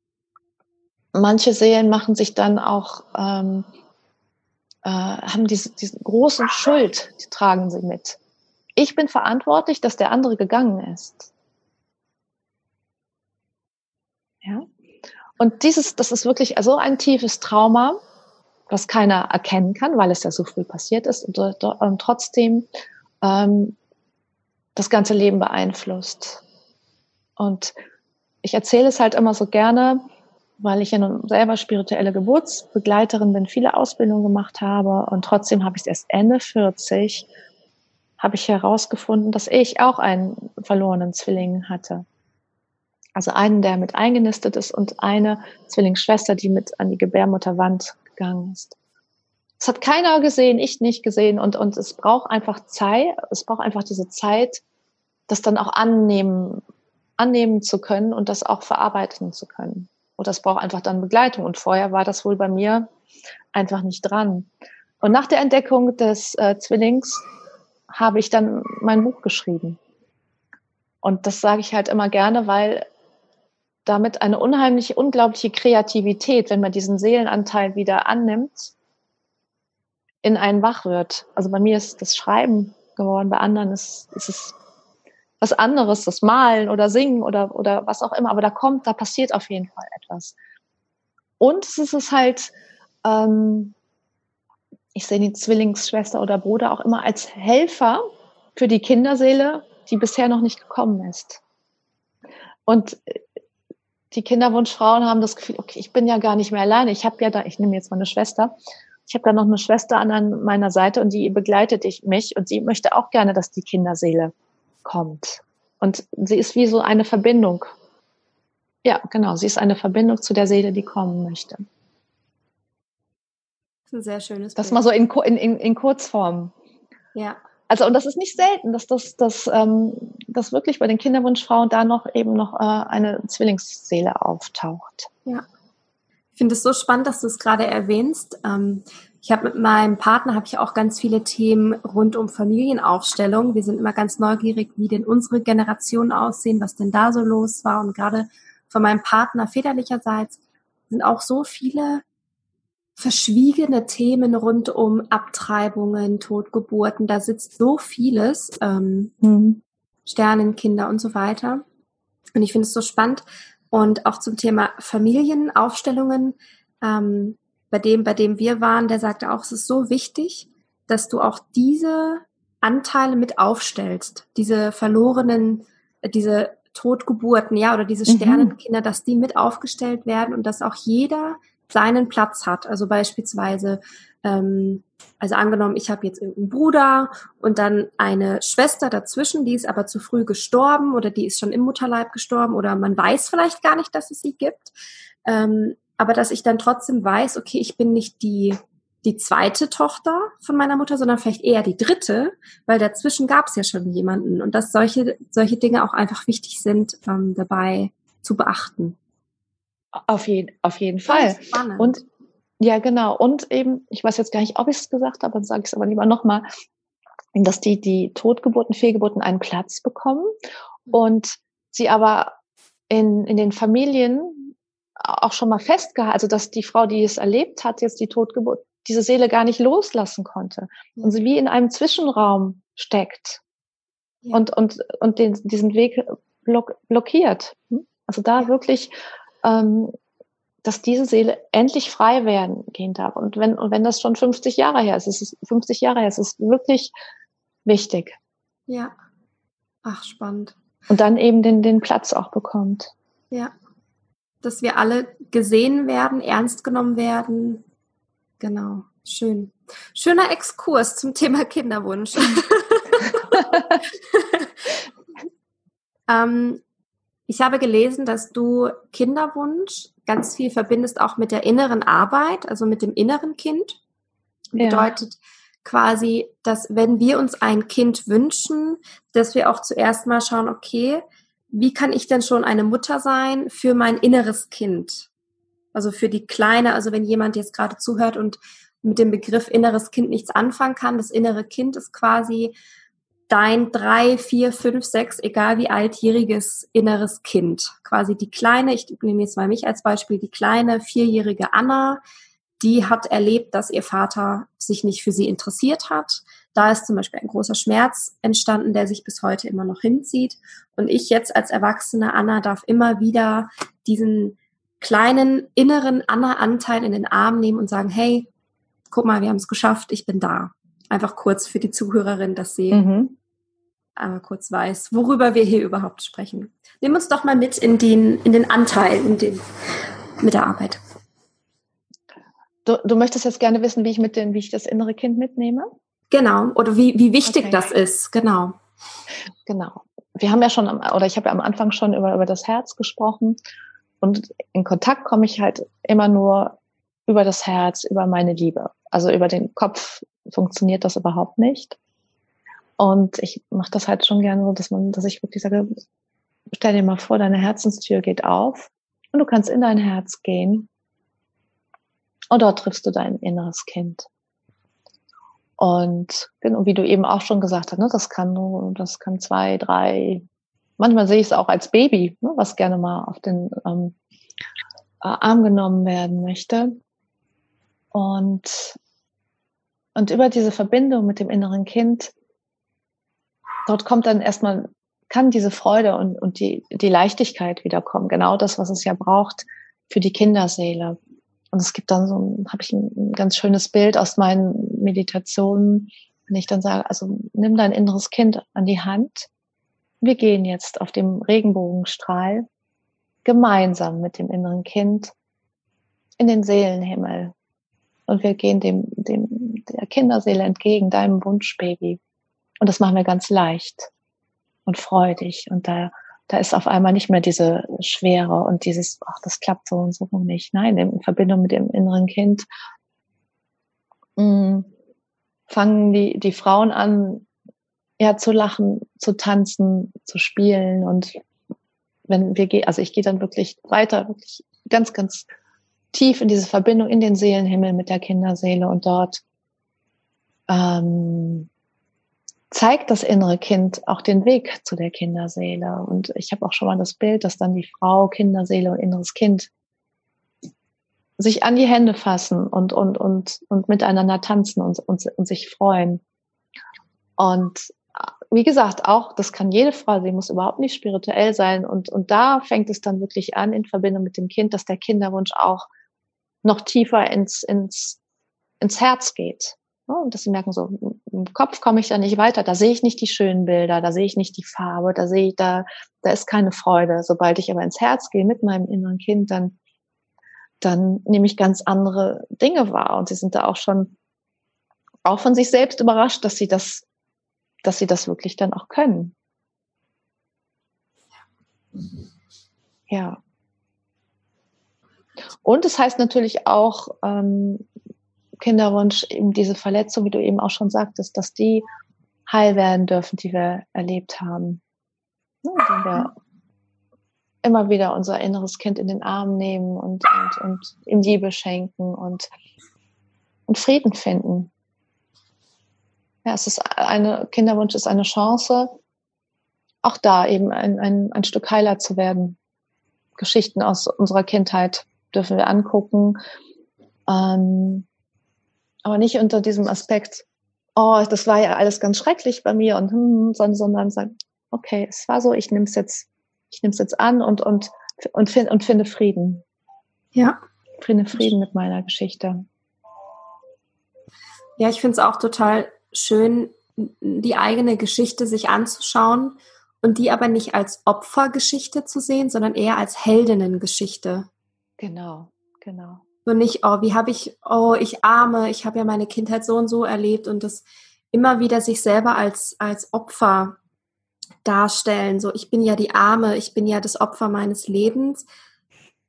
manche Seelen machen sich dann auch ähm, äh, haben diese, diese große Schuld, die tragen sie mit. Ich bin verantwortlich, dass der andere gegangen ist. Ja. Und dieses, das ist wirklich so ein tiefes Trauma, was keiner erkennen kann, weil es ja so früh passiert ist und, und trotzdem ähm, das ganze Leben beeinflusst. Und ich erzähle es halt immer so gerne, weil ich ja nun selber spirituelle Geburtsbegleiterin bin, viele Ausbildungen gemacht habe und trotzdem habe ich erst Ende 40 habe ich herausgefunden, dass ich auch einen verlorenen Zwilling hatte. Also einen, der mit eingenistet ist und eine Zwillingsschwester, die mit an die Gebärmutterwand gegangen ist. Das hat keiner gesehen, ich nicht gesehen und, und es braucht einfach Zeit, es braucht einfach diese Zeit, das dann auch annehmen, annehmen zu können und das auch verarbeiten zu können. Und das braucht einfach dann Begleitung. Und vorher war das wohl bei mir einfach nicht dran. Und nach der Entdeckung des äh, Zwillings habe ich dann mein Buch geschrieben. Und das sage ich halt immer gerne, weil damit eine unheimliche, unglaubliche Kreativität, wenn man diesen Seelenanteil wieder annimmt, in einen wach wird. Also bei mir ist das Schreiben geworden, bei anderen ist, ist es was anderes, das Malen oder Singen oder, oder was auch immer, aber da kommt, da passiert auf jeden Fall etwas. Und es ist halt, ähm, ich sehe die Zwillingsschwester oder Bruder auch immer als Helfer für die Kinderseele, die bisher noch nicht gekommen ist. Und äh, die Kinderwunschfrauen haben das Gefühl, okay, ich bin ja gar nicht mehr alleine. Ich habe ja da, ich nehme jetzt meine Schwester, ich habe da noch eine Schwester an meiner Seite und die begleitet mich und sie möchte auch gerne, dass die Kinderseele kommt. Und sie ist wie so eine Verbindung. Ja, genau, sie ist eine Verbindung zu der Seele, die kommen möchte. Das ist ein sehr schönes Das Bild. mal so in, in, in Kurzform. Ja. Also, und das ist nicht selten, dass das, das, ähm, dass wirklich bei den Kinderwunschfrauen da noch eben noch äh, eine Zwillingsseele auftaucht. Ja. Ich finde es so spannend, dass du es gerade erwähnst. Ähm, ich habe mit meinem Partner habe ich auch ganz viele Themen rund um Familienaufstellung. Wir sind immer ganz neugierig, wie denn unsere Generationen aussehen, was denn da so los war. Und gerade von meinem Partner väterlicherseits sind auch so viele verschwiegene Themen rund um Abtreibungen, Totgeburten. Da sitzt so vieles, ähm, mhm. Sternenkinder und so weiter. Und ich finde es so spannend. Und auch zum Thema Familienaufstellungen, ähm, bei dem, bei dem wir waren, der sagte auch, es ist so wichtig, dass du auch diese Anteile mit aufstellst, diese verlorenen, äh, diese Totgeburten, ja, oder diese mhm. Sternenkinder, mhm. dass die mit aufgestellt werden und dass auch jeder seinen Platz hat. Also beispielsweise, ähm, also angenommen, ich habe jetzt irgendeinen Bruder und dann eine Schwester dazwischen, die ist aber zu früh gestorben oder die ist schon im Mutterleib gestorben oder man weiß vielleicht gar nicht, dass es sie gibt. Ähm, aber dass ich dann trotzdem weiß, okay, ich bin nicht die die zweite Tochter von meiner Mutter, sondern vielleicht eher die dritte, weil dazwischen gab es ja schon jemanden und dass solche solche Dinge auch einfach wichtig sind ähm, dabei zu beachten. Auf jeden, auf jeden Fall. Und ja, genau. Und eben, ich weiß jetzt gar nicht, ob ich es gesagt habe, dann sage ich es aber lieber nochmal, dass die, die Totgeburten, Fehlgeburten einen Platz bekommen und sie aber in, in den Familien auch schon mal festgehalten, also dass die Frau, die es erlebt hat, jetzt die Totgeburt, diese Seele gar nicht loslassen konnte und sie wie in einem Zwischenraum steckt ja. und, und, und den, diesen Weg block, blockiert. Also da ja. wirklich ähm, dass diese Seele endlich frei werden gehen darf. Und wenn, und wenn das schon 50 Jahre her ist, es ist 50 Jahre her, es ist wirklich wichtig. Ja. Ach, spannend. Und dann eben den, den Platz auch bekommt. Ja. Dass wir alle gesehen werden, ernst genommen werden. Genau. Schön. Schöner Exkurs zum Thema Kinderwunsch. ähm, ich habe gelesen, dass du Kinderwunsch ganz viel verbindest auch mit der inneren Arbeit, also mit dem inneren Kind. Ja. Bedeutet quasi, dass wenn wir uns ein Kind wünschen, dass wir auch zuerst mal schauen, okay, wie kann ich denn schon eine Mutter sein für mein inneres Kind? Also für die Kleine, also wenn jemand jetzt gerade zuhört und mit dem Begriff inneres Kind nichts anfangen kann, das innere Kind ist quasi dein drei, vier, fünf, sechs, egal wie altjähriges inneres Kind. Quasi die kleine, ich nehme jetzt mal mich als Beispiel, die kleine vierjährige Anna, die hat erlebt, dass ihr Vater sich nicht für sie interessiert hat. Da ist zum Beispiel ein großer Schmerz entstanden, der sich bis heute immer noch hinzieht. Und ich jetzt als erwachsene Anna darf immer wieder diesen kleinen inneren Anna-Anteil in den Arm nehmen und sagen, hey, guck mal, wir haben es geschafft, ich bin da. Einfach kurz für die Zuhörerin, dass sie mhm einmal kurz weiß, worüber wir hier überhaupt sprechen. Nimm uns doch mal mit in den, in den Anteil, in den, mit der Arbeit. Du, du möchtest jetzt gerne wissen, wie ich mit den, wie ich das innere Kind mitnehme? Genau. Oder wie, wie wichtig okay. das ist. Genau. Genau. Wir haben ja schon, am, oder ich habe ja am Anfang schon über, über das Herz gesprochen. Und in Kontakt komme ich halt immer nur über das Herz, über meine Liebe. Also über den Kopf funktioniert das überhaupt nicht. Und ich mache das halt schon gerne so, dass man, dass ich wirklich sage, stell dir mal vor, deine Herzenstür geht auf und du kannst in dein Herz gehen. Und dort triffst du dein inneres Kind. Und genau, wie du eben auch schon gesagt hast, ne, das kann nur, das kann zwei, drei, manchmal sehe ich es auch als Baby, ne, was gerne mal auf den ähm, Arm genommen werden möchte. Und, und über diese Verbindung mit dem inneren Kind dort kommt dann erstmal, kann diese Freude und, und die, die Leichtigkeit wiederkommen. Genau das, was es ja braucht für die Kinderseele. Und es gibt dann so, habe ich ein, ein ganz schönes Bild aus meinen Meditationen, wenn ich dann sage, also nimm dein inneres Kind an die Hand. Wir gehen jetzt auf dem Regenbogenstrahl gemeinsam mit dem inneren Kind in den Seelenhimmel. Und wir gehen dem, dem, der Kinderseele entgegen, deinem Wunschbaby. Und das machen wir ganz leicht und freudig. Und da, da ist auf einmal nicht mehr diese Schwere und dieses, ach, das klappt so und so nicht. Nein, in Verbindung mit dem inneren Kind mh, mm, fangen die, die Frauen an, ja, zu lachen, zu tanzen, zu spielen. Und wenn wir gehen, also ich gehe dann wirklich weiter, wirklich ganz, ganz tief in diese Verbindung, in den Seelenhimmel mit der Kinderseele und dort ähm, zeigt das innere Kind auch den Weg zu der Kinderseele. Und ich habe auch schon mal das Bild, dass dann die Frau, Kinderseele und inneres Kind sich an die Hände fassen und, und, und, und miteinander tanzen und, und, und sich freuen. Und wie gesagt, auch, das kann jede Frau, sie muss überhaupt nicht spirituell sein. Und, und da fängt es dann wirklich an in Verbindung mit dem Kind, dass der Kinderwunsch auch noch tiefer ins, ins, ins Herz geht. Und dass sie merken, so im Kopf komme ich da nicht weiter, da sehe ich nicht die schönen Bilder, da sehe ich nicht die Farbe, da sehe ich, da, da ist keine Freude. Sobald ich aber ins Herz gehe mit meinem inneren Kind, dann, dann nehme ich ganz andere Dinge wahr. Und sie sind da auch schon auch von sich selbst überrascht, dass sie das dass sie das wirklich dann auch können. Ja. Und es heißt natürlich auch, ähm, Kinderwunsch, eben diese Verletzung, wie du eben auch schon sagtest, dass die heil werden dürfen, die wir erlebt haben. Ja, indem wir immer wieder unser inneres Kind in den Arm nehmen und, und, und ihm Liebe schenken und, und Frieden finden. Ja, es ist eine, Kinderwunsch ist eine Chance, auch da eben ein, ein, ein Stück heiler zu werden. Geschichten aus unserer Kindheit dürfen wir angucken. Ähm, aber nicht unter diesem Aspekt, oh, das war ja alles ganz schrecklich bei mir und hm, sondern, sondern sagen, okay, es war so, ich nehme es jetzt, ich nehme es jetzt an und und und, find, und finde Frieden. Ja. Finde Frieden mit meiner Geschichte. Ja, ich finde es auch total schön, die eigene Geschichte sich anzuschauen und die aber nicht als Opfergeschichte zu sehen, sondern eher als Heldinnengeschichte. Genau, genau. So nicht, oh, wie habe ich, oh, ich arme, ich habe ja meine Kindheit so und so erlebt und das immer wieder sich selber als, als Opfer darstellen. So, ich bin ja die Arme, ich bin ja das Opfer meines Lebens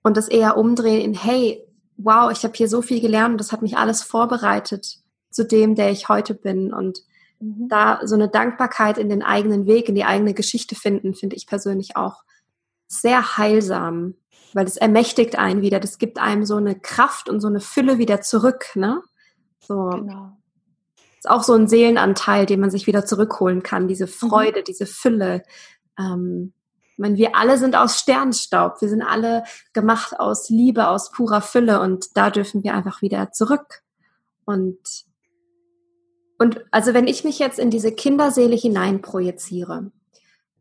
und das eher umdrehen in, hey, wow, ich habe hier so viel gelernt und das hat mich alles vorbereitet zu dem, der ich heute bin. Und mhm. da so eine Dankbarkeit in den eigenen Weg, in die eigene Geschichte finden, finde ich persönlich auch sehr heilsam, weil es ermächtigt einen wieder. Das gibt einem so eine Kraft und so eine Fülle wieder zurück. Ne? So. Genau. Ist auch so ein Seelenanteil, den man sich wieder zurückholen kann. Diese mhm. Freude, mhm. diese Fülle. Ähm, ich meine, wir alle sind aus Sternstaub. Wir sind alle gemacht aus Liebe, aus purer Fülle. Und da dürfen wir einfach wieder zurück. Und und also wenn ich mich jetzt in diese Kinderseele hineinprojiziere,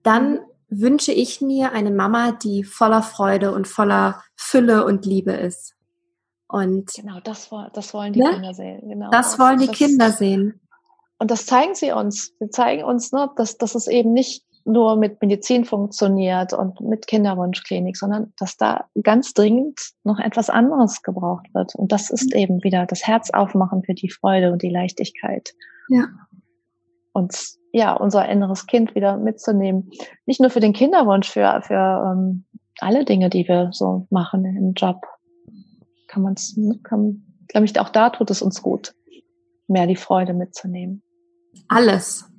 dann wünsche ich mir eine Mama, die voller Freude und voller Fülle und Liebe ist. Und genau, das, das wollen die ne? Kinder sehen. Genau. Das wollen die das, Kinder sehen. Und das zeigen sie uns. Sie zeigen uns, ne, dass, dass es eben nicht nur mit Medizin funktioniert und mit Kinderwunschklinik, sondern dass da ganz dringend noch etwas anderes gebraucht wird. Und das ist eben wieder das Herz aufmachen für die Freude und die Leichtigkeit. Ja. Und ja, unser inneres Kind wieder mitzunehmen. Nicht nur für den Kinderwunsch, für, für ähm, alle Dinge, die wir so machen im Job. Kann man es, kann, glaube ich, auch da tut es uns gut, mehr die Freude mitzunehmen. Alles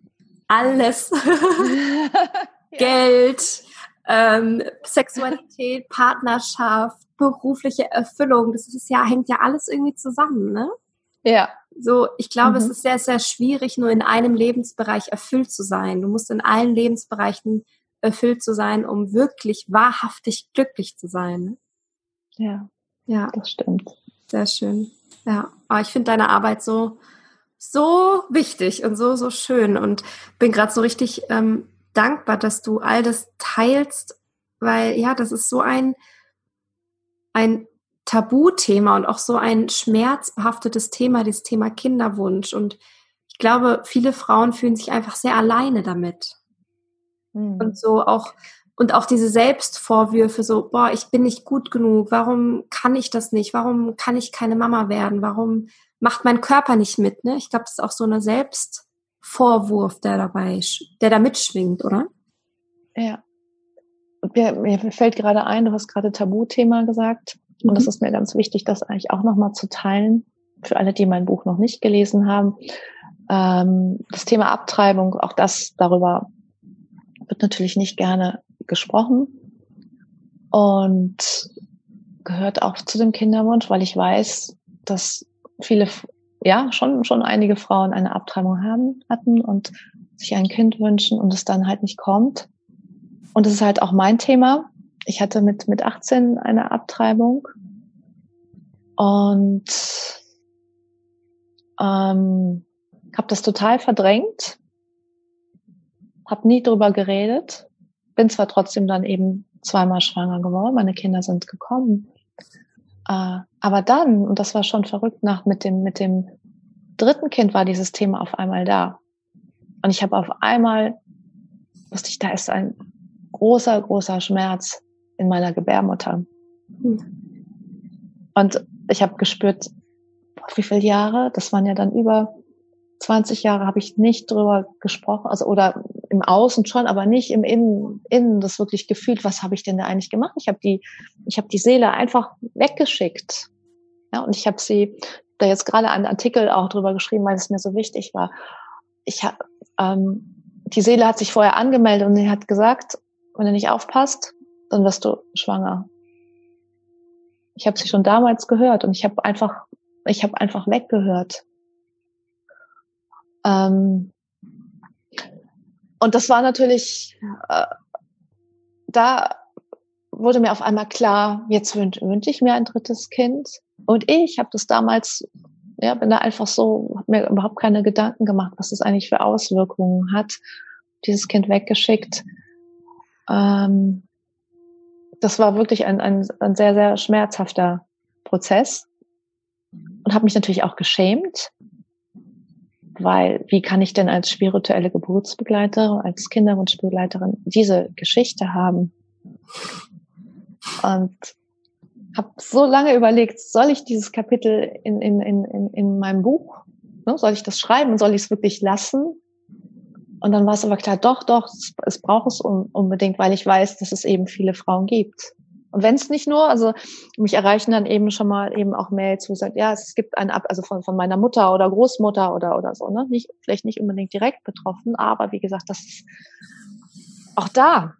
alles. Geld, ähm, Sexualität, Partnerschaft, berufliche Erfüllung, das ist ja, hängt ja alles irgendwie zusammen, ne? Ja. So, ich glaube, mhm. es ist sehr, sehr schwierig, nur in einem Lebensbereich erfüllt zu sein. Du musst in allen Lebensbereichen erfüllt zu sein, um wirklich wahrhaftig glücklich zu sein. Ja. Ja. Das stimmt. Sehr schön. Ja. Aber ich finde deine Arbeit so, so wichtig und so, so schön und bin gerade so richtig ähm, dankbar, dass du all das teilst, weil ja, das ist so ein, ein Tabuthema und auch so ein schmerzbehaftetes Thema, das Thema Kinderwunsch. Und ich glaube, viele Frauen fühlen sich einfach sehr alleine damit. Mhm. Und so auch, und auch diese Selbstvorwürfe, so, boah, ich bin nicht gut genug, warum kann ich das nicht? Warum kann ich keine Mama werden? Warum macht mein Körper nicht mit, ne? Ich glaube, das ist auch so eine Selbstvorwurf, der dabei, der da mitschwingt, oder? Ja. Und mir, mir fällt gerade ein, du hast gerade Tabuthema gesagt. Und das mhm. ist mir ganz wichtig, das eigentlich auch nochmal zu teilen. Für alle, die mein Buch noch nicht gelesen haben. Ähm, das Thema Abtreibung, auch das darüber wird natürlich nicht gerne gesprochen. Und gehört auch zu dem Kinderwunsch, weil ich weiß, dass viele, ja, schon, schon einige Frauen eine Abtreibung haben, hatten und sich ein Kind wünschen und es dann halt nicht kommt. Und das ist halt auch mein Thema. Ich hatte mit, mit 18 eine Abtreibung. Und ähm, habe das total verdrängt, habe nie drüber geredet, bin zwar trotzdem dann eben zweimal schwanger geworden, meine Kinder sind gekommen, äh, aber dann, und das war schon verrückt, nach mit dem mit dem dritten Kind war dieses Thema auf einmal da, und ich habe auf einmal wusste ich, da ist ein großer großer Schmerz in meiner Gebärmutter. Und ich habe gespürt, wie viele Jahre, das waren ja dann über 20 Jahre, habe ich nicht drüber gesprochen, also oder im Außen schon, aber nicht im Innen, Innen das wirklich gefühlt, was habe ich denn da eigentlich gemacht? Ich habe die, ich die Seele einfach weggeschickt. Ja, und ich habe sie da jetzt gerade einen Artikel auch drüber geschrieben, weil es mir so wichtig war. Ich habe ähm, die Seele hat sich vorher angemeldet und sie hat gesagt, wenn du nicht aufpasst, dann wirst du schwanger. Ich habe sie schon damals gehört und ich habe einfach, ich habe einfach weggehört. Ähm, und das war natürlich, äh, da wurde mir auf einmal klar, jetzt wünsche wünsch ich mir ein drittes Kind. Und ich habe das damals, ja, bin da einfach so, habe mir überhaupt keine Gedanken gemacht, was das eigentlich für Auswirkungen hat, dieses Kind weggeschickt. Ähm, das war wirklich ein, ein, ein sehr, sehr schmerzhafter Prozess und habe mich natürlich auch geschämt, weil wie kann ich denn als spirituelle Geburtsbegleiterin, als Kinderwunschbegleiterin diese Geschichte haben? Und habe so lange überlegt, soll ich dieses Kapitel in, in, in, in meinem Buch, ne, soll ich das schreiben, soll ich es wirklich lassen? Und dann war es aber klar, doch, doch, es, es braucht es unbedingt, weil ich weiß, dass es eben viele Frauen gibt. Und wenn es nicht nur, also mich erreichen dann eben schon mal eben auch Mails, wo sagt, ja, es gibt einen ab, also von, von meiner Mutter oder Großmutter oder oder so, ne? Nicht, vielleicht nicht unbedingt direkt betroffen, aber wie gesagt, das ist auch da.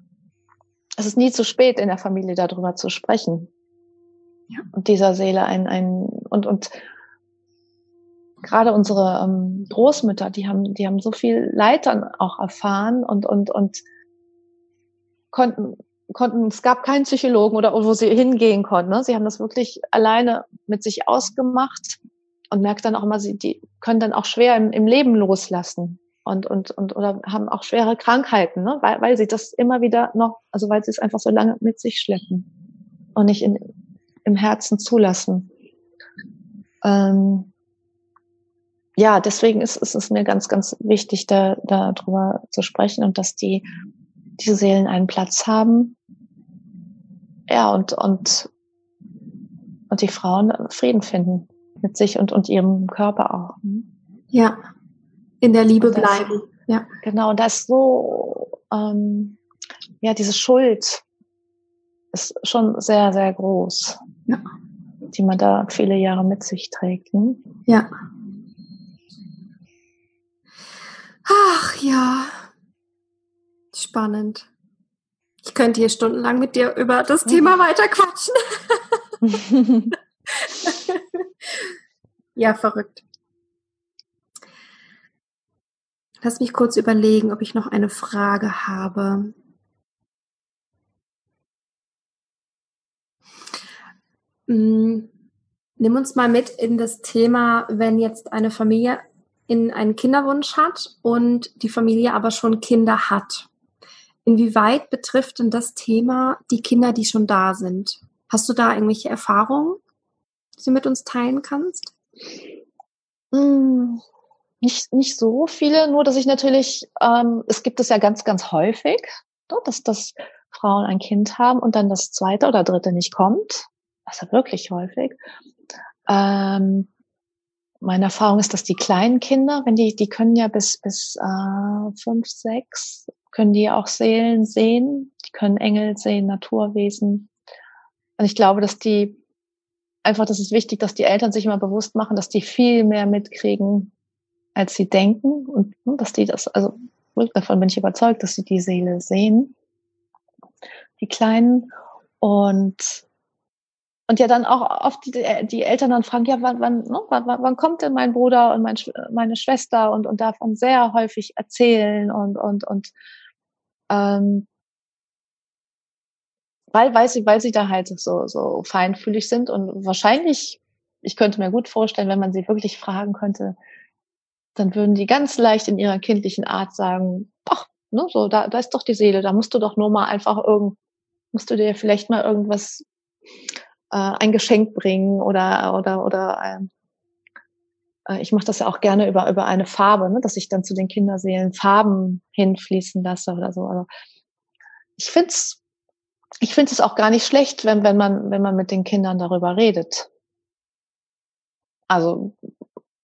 Es ist nie zu spät, in der Familie darüber zu sprechen. Ja. Und dieser Seele ein, ein und, und gerade unsere ähm, Großmütter, die haben, die haben so viel Leid dann auch erfahren und, und, und konnten konnten, es gab keinen Psychologen oder wo sie hingehen konnten. Ne? Sie haben das wirklich alleine mit sich ausgemacht und merkt dann auch immer, sie die können dann auch schwer im, im Leben loslassen und und und oder haben auch schwere Krankheiten, ne? weil weil sie das immer wieder noch, also weil sie es einfach so lange mit sich schleppen und nicht in, im Herzen zulassen. Ähm, ja, deswegen ist, ist es mir ganz, ganz wichtig, da darüber zu sprechen und dass die diese Seelen einen Platz haben ja, und, und, und die Frauen Frieden finden mit sich und, und ihrem Körper auch. Ja, in der Liebe das, bleiben. Ja. Genau, und das so, ähm, ja, diese Schuld ist schon sehr, sehr groß, ja. die man da viele Jahre mit sich trägt. Ne? Ja. Ach ja, spannend. Ich könnte hier stundenlang mit dir über das Thema weiter quatschen. ja, verrückt. Lass mich kurz überlegen, ob ich noch eine Frage habe. Hm, nimm uns mal mit in das Thema, wenn jetzt eine Familie in einen Kinderwunsch hat und die Familie aber schon Kinder hat. Inwieweit betrifft denn das Thema die Kinder, die schon da sind? Hast du da irgendwelche Erfahrungen, die du mit uns teilen kannst? Hm, nicht, nicht so viele, nur dass ich natürlich, ähm, es gibt es ja ganz, ganz häufig, ne, dass, dass Frauen ein Kind haben und dann das zweite oder dritte nicht kommt. Also wirklich häufig. Ähm, meine Erfahrung ist, dass die kleinen Kinder, wenn die, die können ja bis, bis äh, fünf, sechs, können die auch Seelen sehen, die können Engel sehen, Naturwesen. Und ich glaube, dass die einfach, das ist wichtig, dass die Eltern sich immer bewusst machen, dass die viel mehr mitkriegen, als sie denken. Und ne, dass die das, also davon bin ich überzeugt, dass sie die Seele sehen, die Kleinen. Und und ja dann auch oft die, die Eltern dann fragen, ja, wann, wann, ne, wann, wann kommt denn mein Bruder und mein, meine Schwester und, und davon sehr häufig erzählen und, und, und ähm, weil, weil sie, weil sie da halt so, so feinfühlig sind und wahrscheinlich ich könnte mir gut vorstellen, wenn man sie wirklich fragen könnte, dann würden die ganz leicht in ihrer kindlichen Art sagen, ach, ne, so, da, da ist doch die Seele, da musst du doch nur mal einfach irgend, musst du dir vielleicht mal irgendwas, äh, ein Geschenk bringen oder, oder, oder, ähm, äh, ich mache das ja auch gerne über, über eine Farbe, ne, dass ich dann zu den Kinderseelen Farben hinfließen lasse oder so. Also ich finde es ich finde es auch gar nicht schlecht, wenn, wenn man, wenn man mit den Kindern darüber redet. Also,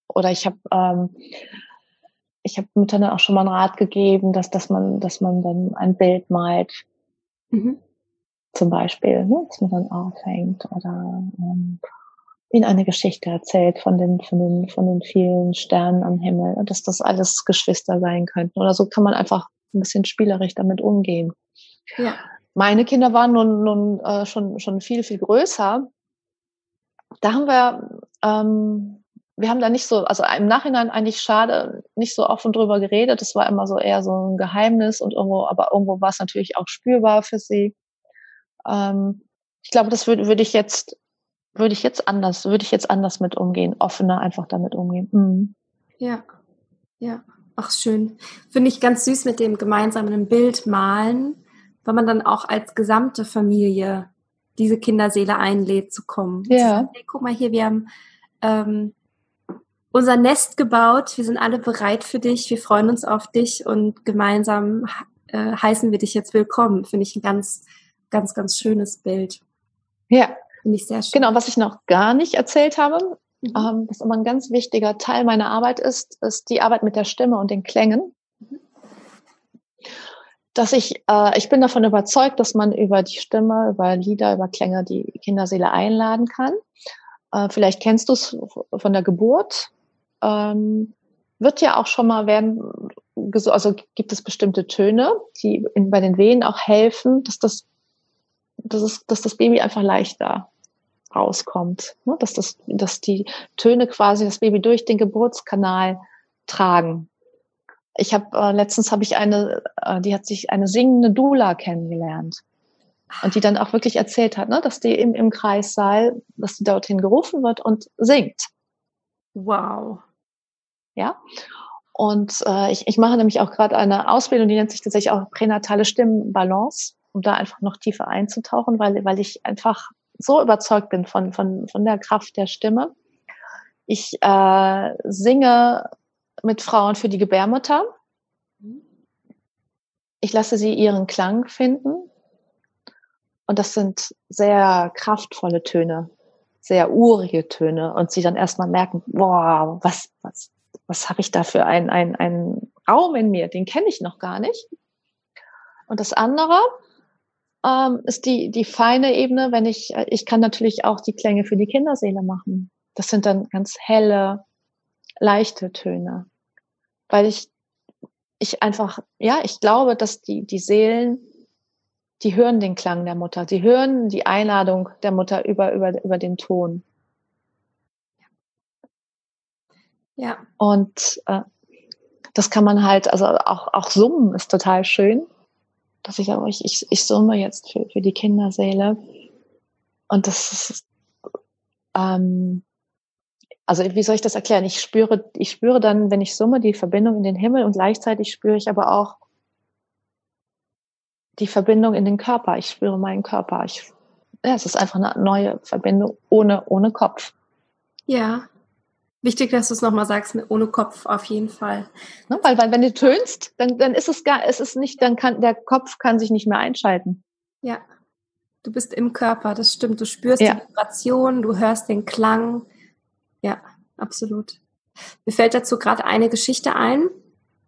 oder ich habe ähm, ich habe Müttern auch schon mal einen Rat gegeben, dass, dass man, dass man dann ein Bild malt. Mhm. Zum Beispiel, ne, dass man dann aufhängt oder ähm, ihnen eine Geschichte erzählt von den, von den, von den vielen Sternen am Himmel und dass das alles Geschwister sein könnten. Oder so kann man einfach ein bisschen spielerisch damit umgehen. Ja. Meine Kinder waren nun, nun äh, schon, schon viel, viel größer. Da haben wir, ähm, wir haben da nicht so, also im Nachhinein eigentlich schade, nicht so offen drüber geredet. Es war immer so eher so ein Geheimnis und irgendwo, aber irgendwo war es natürlich auch spürbar für sie. Ähm, ich glaube, das würde würde ich jetzt, würde ich jetzt anders, würde ich jetzt anders mit umgehen, offener einfach damit umgehen. Mhm. Ja, ja. Ach, schön. Finde ich ganz süß mit dem gemeinsamen Bild malen weil man dann auch als gesamte Familie diese Kinderseele einlädt zu kommen. Ja. Sagen, hey, guck mal hier, wir haben ähm, unser Nest gebaut, wir sind alle bereit für dich, wir freuen uns auf dich und gemeinsam äh, heißen wir dich jetzt willkommen. Finde ich ein ganz, ganz, ganz schönes Bild. Ja. Finde ich sehr schön. Genau, was ich noch gar nicht erzählt habe, mhm. ähm, was aber ein ganz wichtiger Teil meiner Arbeit ist, ist die Arbeit mit der Stimme und den Klängen dass ich, äh, ich bin davon überzeugt, dass man über die Stimme, über Lieder, über Klänge die Kinderseele einladen kann. Äh, vielleicht kennst du es von der Geburt. Ähm, wird ja auch schon mal werden, also gibt es bestimmte Töne, die in, bei den Wehen auch helfen, dass das, dass, es, dass das Baby einfach leichter rauskommt. Ne? Dass, das, dass die Töne quasi das Baby durch den Geburtskanal tragen. Ich habe äh, letztens habe ich eine, äh, die hat sich eine singende Dula kennengelernt und die dann auch wirklich erzählt hat, ne, dass die im, im Kreissaal, dass sie dorthin gerufen wird und singt. Wow. Ja. Und äh, ich, ich mache nämlich auch gerade eine Ausbildung, die nennt sich tatsächlich auch pränatale Stimmenbalance, um da einfach noch tiefer einzutauchen, weil, weil ich einfach so überzeugt bin von, von, von der Kraft der Stimme. Ich äh, singe mit Frauen für die Gebärmutter. Ich lasse sie ihren Klang finden. Und das sind sehr kraftvolle Töne, sehr urige Töne. Und sie dann erstmal merken, boah, was, was, was habe ich da für einen, einen, einen Raum in mir? Den kenne ich noch gar nicht. Und das andere ähm, ist die, die feine Ebene, wenn ich, ich kann natürlich auch die Klänge für die Kinderseele machen. Das sind dann ganz helle, leichte Töne, weil ich, ich einfach, ja, ich glaube, dass die, die Seelen, die hören den Klang der Mutter, die hören die Einladung der Mutter über, über, über den Ton. Ja. Und äh, das kann man halt, also auch, auch summen ist total schön. Dass ich auch, ich, ich, ich summe jetzt für, für die Kinderseele. Und das ist, ähm, also wie soll ich das erklären? Ich spüre, ich spüre dann, wenn ich summe, die Verbindung in den Himmel und gleichzeitig spüre ich aber auch die Verbindung in den Körper. Ich spüre meinen Körper. Ich, ja, es ist einfach eine neue Verbindung ohne, ohne Kopf. Ja. Wichtig, dass du es nochmal sagst, ohne Kopf auf jeden Fall. Ne, weil, weil wenn du tönst, dann, dann ist es gar, es ist nicht, dann kann, der Kopf kann sich nicht mehr einschalten. Ja. Du bist im Körper, das stimmt. Du spürst ja. die Vibration, du hörst den Klang ja, absolut. Mir fällt dazu gerade eine Geschichte ein.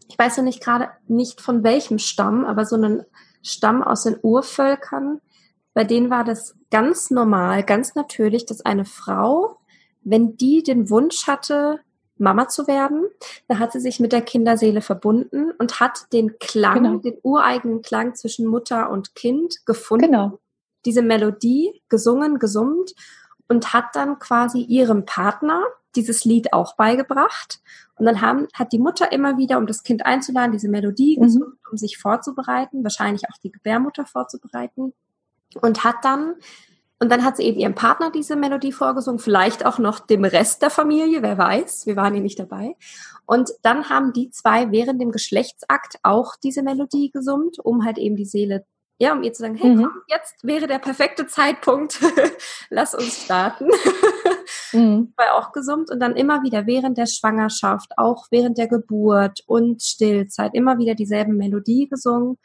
Ich weiß noch nicht gerade nicht von welchem Stamm, aber so einen Stamm aus den Urvölkern. Bei denen war das ganz normal, ganz natürlich, dass eine Frau, wenn die den Wunsch hatte, Mama zu werden, da hat sie sich mit der Kinderseele verbunden und hat den Klang, genau. den ureigenen Klang zwischen Mutter und Kind gefunden. Genau. Diese Melodie gesungen, gesummt und hat dann quasi ihrem Partner dieses Lied auch beigebracht. Und dann haben, hat die Mutter immer wieder, um das Kind einzuladen, diese Melodie mhm. gesungen, um sich vorzubereiten, wahrscheinlich auch die Gebärmutter vorzubereiten. Und hat dann Und dann hat sie eben ihrem Partner diese Melodie vorgesungen, vielleicht auch noch dem Rest der Familie, wer weiß, wir waren hier nicht dabei. Und dann haben die zwei während dem Geschlechtsakt auch diese Melodie gesummt, um halt eben die Seele, ja, um ihr zu sagen, hey, mhm. komm, jetzt wäre der perfekte Zeitpunkt, lass uns starten. mhm. War auch gesummt und dann immer wieder während der Schwangerschaft, auch während der Geburt und Stillzeit immer wieder dieselben Melodie gesungen.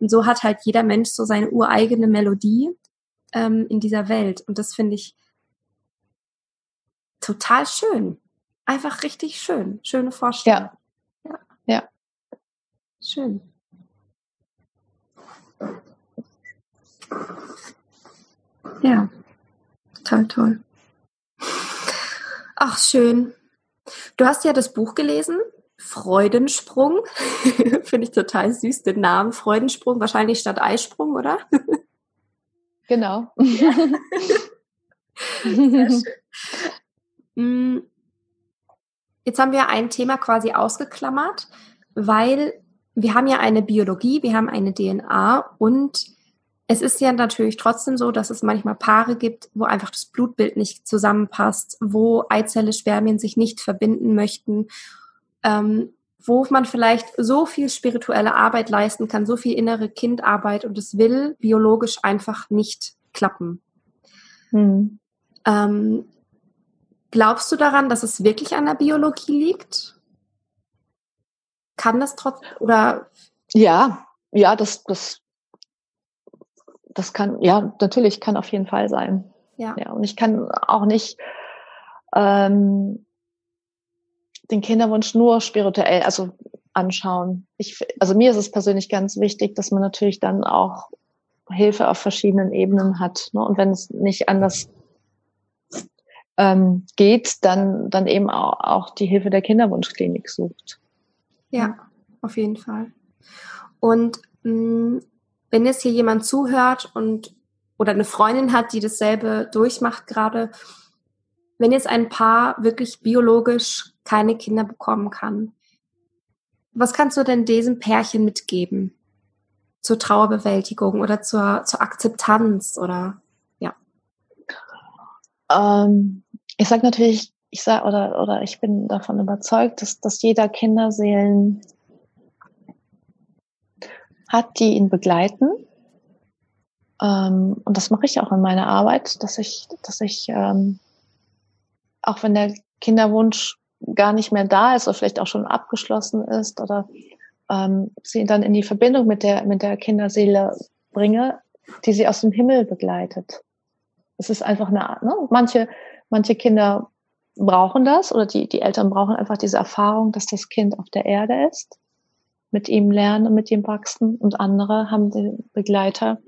Und so hat halt jeder Mensch so seine ureigene Melodie ähm, in dieser Welt. Und das finde ich total schön. Einfach richtig schön. Schöne Vorstellung. Ja. Ja. ja. Schön. Ja, total toll. Ach, schön. Du hast ja das Buch gelesen, Freudensprung. Finde ich total süß, den Namen Freudensprung, wahrscheinlich statt Eisprung, oder? Genau. Mm. Jetzt haben wir ein Thema quasi ausgeklammert, weil wir haben ja eine Biologie, wir haben eine DNA und es ist ja natürlich trotzdem so, dass es manchmal Paare gibt, wo einfach das Blutbild nicht zusammenpasst, wo Eizelle, Spermien sich nicht verbinden möchten, ähm, wo man vielleicht so viel spirituelle Arbeit leisten kann, so viel innere Kindarbeit und es will biologisch einfach nicht klappen. Mhm. Ähm, glaubst du daran, dass es wirklich an der Biologie liegt? Kann das trotzdem oder? Ja, ja, das, das, das kann, ja, natürlich kann auf jeden Fall sein. Ja. ja und ich kann auch nicht ähm, den Kinderwunsch nur spirituell, also anschauen. Ich, also mir ist es persönlich ganz wichtig, dass man natürlich dann auch Hilfe auf verschiedenen Ebenen hat. Ne? Und wenn es nicht anders ähm, geht, dann, dann eben auch, auch die Hilfe der Kinderwunschklinik sucht. Ja, auf jeden Fall. Und mh, mm, wenn jetzt hier jemand zuhört und oder eine Freundin hat, die dasselbe durchmacht gerade, wenn jetzt ein Paar wirklich biologisch keine Kinder bekommen kann, was kannst du denn diesem Pärchen mitgeben zur Trauerbewältigung oder zur, zur Akzeptanz oder ja? Ähm, ich sage natürlich, ich sage oder oder ich bin davon überzeugt, dass dass jeder Kinderseelen hat, die ihn begleiten. Ähm, und das mache ich auch in meiner Arbeit, dass ich, dass ich, ähm, auch wenn der Kinderwunsch gar nicht mehr da ist oder vielleicht auch schon abgeschlossen ist oder ähm, sie dann in die Verbindung mit der, mit der Kinderseele bringe, die sie aus dem Himmel begleitet. Es ist einfach eine Art, ne? Manche, manche Kinder brauchen das oder die, die Eltern brauchen einfach diese Erfahrung, dass das Kind auf der Erde ist mit ihm lernen und mit ihm wachsen und andere haben den Begleiter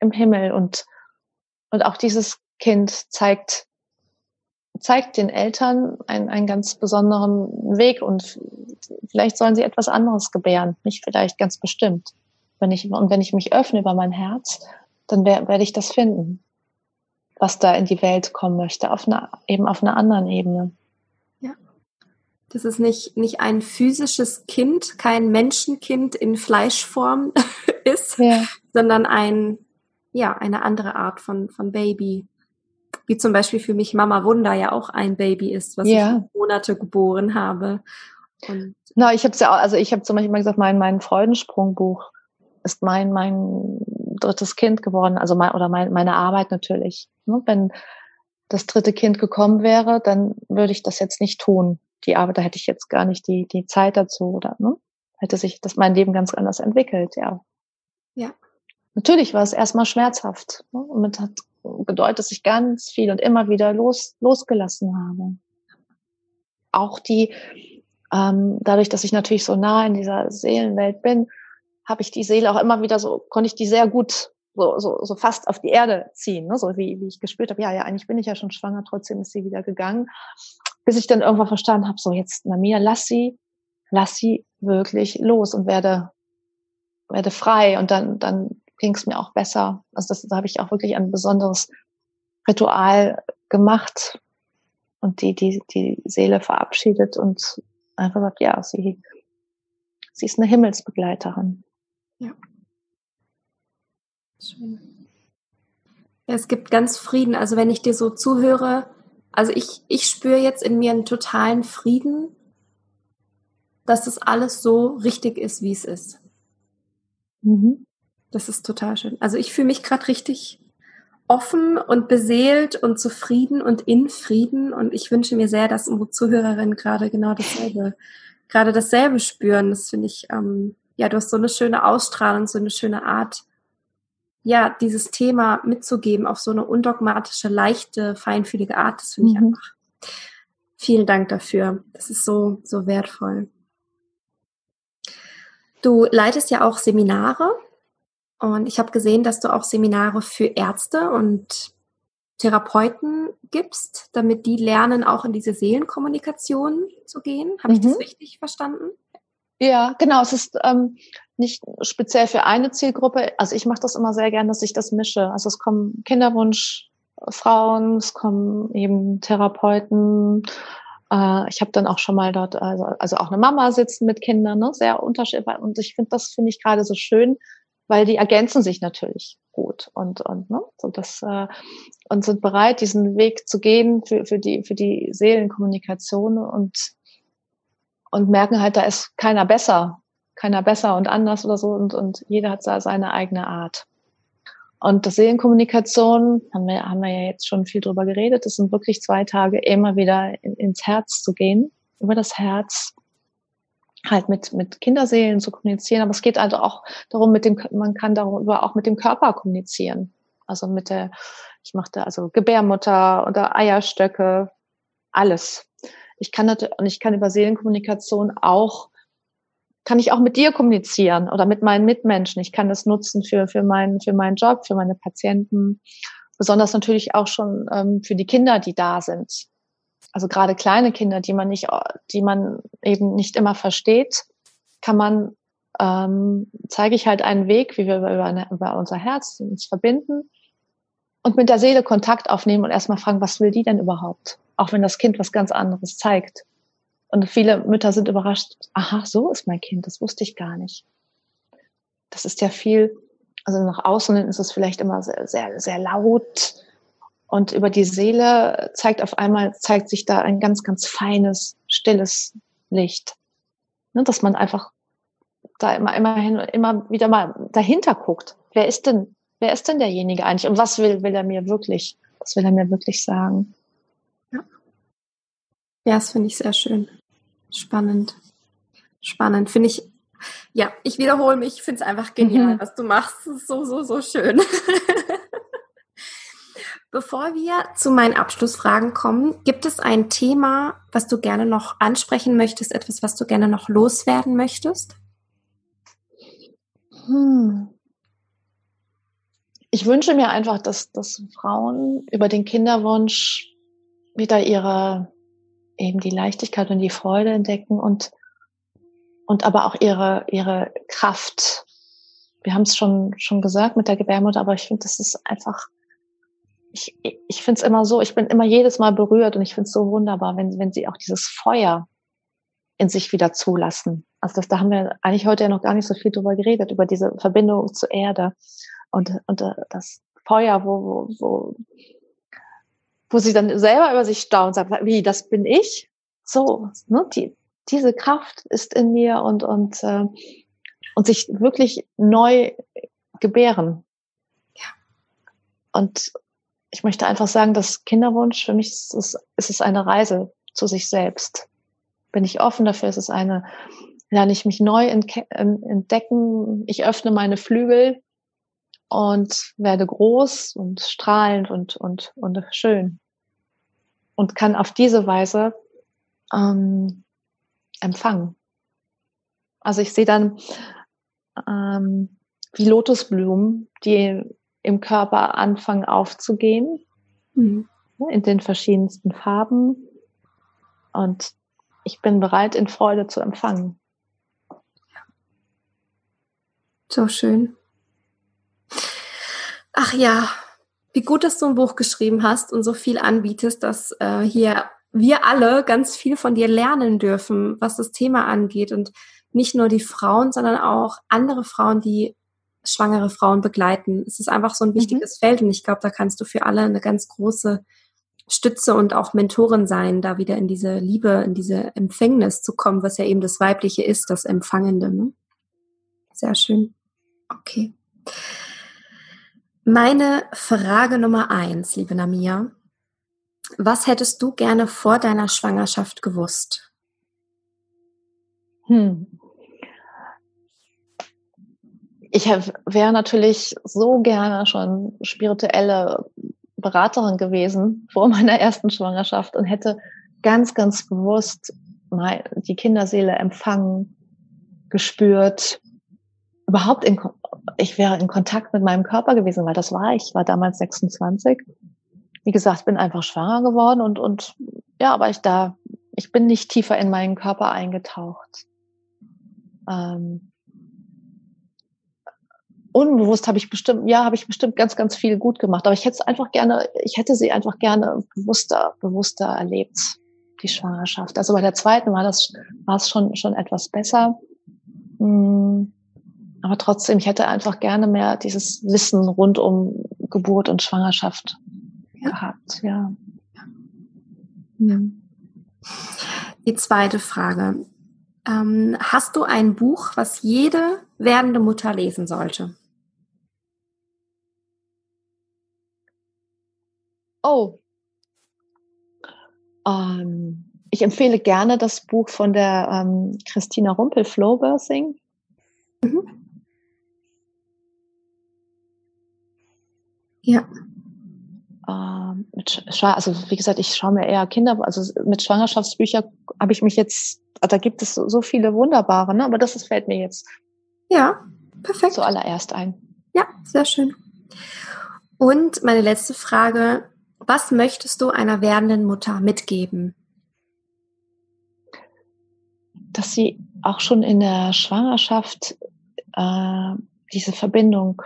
im Himmel und, und auch dieses Kind zeigt, zeigt den Eltern einen, einen ganz besonderen Weg und vielleicht sollen sie etwas anderes gebären, nicht vielleicht ganz bestimmt. Wenn ich, und wenn ich mich öffne über mein Herz, dann wer, werde ich das finden, was da in die Welt kommen möchte, auf einer, eben auf einer anderen Ebene dass es nicht, nicht ein physisches Kind, kein Menschenkind in Fleischform ist, ja. sondern ein, ja, eine andere Art von, von Baby. Wie zum Beispiel für mich Mama Wunder ja auch ein Baby ist, was ja. ich Monate geboren habe. Und Na, ich habe ja auch, also ich habe zum Beispiel mal gesagt, mein, mein Freudensprungbuch ist mein, mein drittes Kind geworden, also mein, oder mein, meine Arbeit natürlich. Ne, wenn das dritte Kind gekommen wäre, dann würde ich das jetzt nicht tun die Arbeit, da hätte ich jetzt gar nicht die, die Zeit dazu oder ne? hätte sich das mein Leben ganz anders entwickelt, ja. Ja. Natürlich war es erstmal schmerzhaft ne? und hat gedeutet, dass ich ganz viel und immer wieder los, losgelassen habe. Auch die, ähm, dadurch, dass ich natürlich so nah in dieser Seelenwelt bin, habe ich die Seele auch immer wieder so, konnte ich die sehr gut so, so, so fast auf die Erde ziehen, ne? so wie, wie ich gespürt habe, ja, ja, eigentlich bin ich ja schon schwanger, trotzdem ist sie wieder gegangen bis ich dann irgendwann verstanden habe, so jetzt, Namia, lass sie, lass sie wirklich los und werde, werde frei. Und dann, dann ging es mir auch besser. Also das, da habe ich auch wirklich ein besonderes Ritual gemacht und die, die, die Seele verabschiedet und einfach gesagt, ja, sie, sie ist eine Himmelsbegleiterin. Ja. Schön. Es gibt ganz Frieden. Also wenn ich dir so zuhöre, also ich, ich spüre jetzt in mir einen totalen Frieden, dass das alles so richtig ist, wie es ist. Mhm. Das ist total schön. Also ich fühle mich gerade richtig offen und beseelt und zufrieden und in Frieden. Und ich wünsche mir sehr, dass unsere Zuhörerinnen gerade genau dasselbe, gerade dasselbe spüren. Das finde ich, ähm, ja, du hast so eine schöne Ausstrahlung, so eine schöne Art, ja, dieses Thema mitzugeben auf so eine undogmatische, leichte, feinfühlige Art. Das finde ich mhm. einfach. Vielen Dank dafür. Das ist so, so wertvoll. Du leitest ja auch Seminare und ich habe gesehen, dass du auch Seminare für Ärzte und Therapeuten gibst, damit die lernen, auch in diese Seelenkommunikation zu gehen. Habe ich mhm. das richtig verstanden? Ja, genau. Es ist ähm, nicht speziell für eine Zielgruppe. Also ich mache das immer sehr gern, dass ich das mische. Also es kommen Kinderwunschfrauen, es kommen eben Therapeuten. Äh, ich habe dann auch schon mal dort, also, also auch eine Mama sitzen mit Kindern, ne? sehr unterschiedlich. Und ich finde, das finde ich gerade so schön, weil die ergänzen sich natürlich gut und und ne, so das äh, und sind bereit diesen Weg zu gehen für für die für die Seelenkommunikation und und merken halt da ist keiner besser keiner besser und anders oder so und und jeder hat da seine eigene Art. Und das Seelenkommunikation haben wir haben wir ja jetzt schon viel drüber geredet das sind wirklich zwei Tage immer wieder in, ins Herz zu gehen über das Herz halt mit, mit Kinderseelen zu kommunizieren, aber es geht also auch darum, mit dem, man kann darüber auch mit dem Körper kommunizieren. Also mit der, ich machte also Gebärmutter oder Eierstöcke, alles. Ich kann natürlich, und ich kann über Seelenkommunikation auch, kann ich auch mit dir kommunizieren oder mit meinen Mitmenschen. Ich kann das nutzen für, für meinen, für meinen Job, für meine Patienten. Besonders natürlich auch schon ähm, für die Kinder, die da sind also gerade kleine Kinder, die man nicht, die man eben nicht immer versteht, kann man, ähm, zeige ich halt einen Weg, wie wir über, über unser Herz uns verbinden und mit der Seele Kontakt aufnehmen und erstmal fragen, was will die denn überhaupt? Auch wenn das Kind was ganz anderes zeigt. Und viele Mütter sind überrascht, aha, so ist mein Kind, das wusste ich gar nicht. Das ist ja viel, also nach außen ist es vielleicht immer sehr, sehr, sehr laut, und über die Seele zeigt auf einmal, zeigt sich da ein ganz, ganz feines, stilles Licht. Ne, dass man einfach da immer, immerhin, immer wieder mal dahinter guckt. Wer ist denn, wer ist denn derjenige eigentlich? Und was will, will er mir wirklich, was will er mir wirklich sagen? Ja. Ja, das finde ich sehr schön. Spannend. Spannend. Finde ich, ja, ich wiederhole mich, ich finde es einfach genial, mhm. was du machst. so, so, so schön. Bevor wir zu meinen Abschlussfragen kommen, gibt es ein Thema, was du gerne noch ansprechen möchtest, etwas, was du gerne noch loswerden möchtest? Hm. Ich wünsche mir einfach, dass, dass Frauen über den Kinderwunsch wieder ihre, eben die Leichtigkeit und die Freude entdecken und, und aber auch ihre, ihre Kraft. Wir haben es schon, schon gesagt mit der Gebärmutter, aber ich finde, das ist einfach ich, ich finde es immer so, ich bin immer jedes Mal berührt und ich finde es so wunderbar, wenn, wenn sie auch dieses Feuer in sich wieder zulassen. Also das, da haben wir eigentlich heute ja noch gar nicht so viel drüber geredet, über diese Verbindung zur Erde und, und äh, das Feuer, wo, wo, wo, wo sie dann selber über sich staunen und sagt, wie, das bin ich? So, ne, die, diese Kraft ist in mir und, und, äh, und sich wirklich neu gebären. Ja. Und, ich möchte einfach sagen, dass Kinderwunsch für mich ist es, ist es eine Reise zu sich selbst. Bin ich offen dafür, ist es eine, lerne ich mich neu entdecken, ich öffne meine Flügel und werde groß und strahlend und, und, und schön. Und kann auf diese Weise ähm, empfangen. Also ich sehe dann ähm, wie Lotusblumen, die im Körper anfangen aufzugehen, mhm. Ne, in den verschiedensten Farben. Und ich bin bereit, in Freude zu empfangen. So schön. Ach ja, wie gut, dass du ein Buch geschrieben hast und so viel anbietest, dass äh, hier wir alle ganz viel von dir lernen dürfen, was das Thema angeht. Und nicht nur die Frauen, sondern auch andere Frauen, die schwangere Frauen begleiten. Es ist einfach so ein mhm. wichtiges mhm. Feld und ich glaube, da kannst du für alle eine ganz große Stütze und auch Mentorin sein, da wieder in diese Liebe, in diese Empfängnis zu kommen, was ja eben das Weibliche ist, das Empfangende. Ne? Sehr schön. Okay. Meine Frage Nummer eins, liebe Namia. Was hättest du gerne vor deiner Schwangerschaft gewusst? Hm. Ich wäre natürlich so gerne schon spirituelle Beraterin gewesen vor meiner ersten Schwangerschaft und hätte ganz, ganz bewusst die Kinderseele empfangen, gespürt, überhaupt in, ich wäre in Kontakt mit meinem Körper gewesen, weil das war ich, war damals 26. Wie gesagt, bin einfach schwanger geworden und, und ja, aber ich da, ich bin nicht tiefer in meinen Körper eingetaucht. Ähm, unbewusst habe ich bestimmt, ja, habe ich bestimmt ganz, ganz viel gut gemacht. Aber ich hätte es einfach gerne, ich hätte sie einfach gerne bewusster, bewusster erlebt, die Schwangerschaft. Also bei der zweiten war das, war es schon, schon etwas besser. Hm, aber trotzdem, ich hätte einfach gerne mehr dieses Wissen rund um Geburt und Schwangerschaft ja. gehabt, ja. Die zweite Frage. Ähm, hast du ein Buch, was jede werdende Mutter lesen sollte? Oh. Ähm, ich empfehle gerne das Buch von der ähm, Christina Rumpel, Flow Birthing. Mhm. Ja. Ähm, mit, also wie gesagt, ich schaue mir eher Kinder, also mit Schwangerschaftsbüchern habe ich mich jetzt, da gibt es so viele wunderbare, ne? aber das ist, fällt mir jetzt ja, perfekt. zuallererst ein. Ja, sehr schön. Und meine letzte Frage, was möchtest du einer werdenden Mutter mitgeben? Dass sie auch schon in der Schwangerschaft äh, diese Verbindung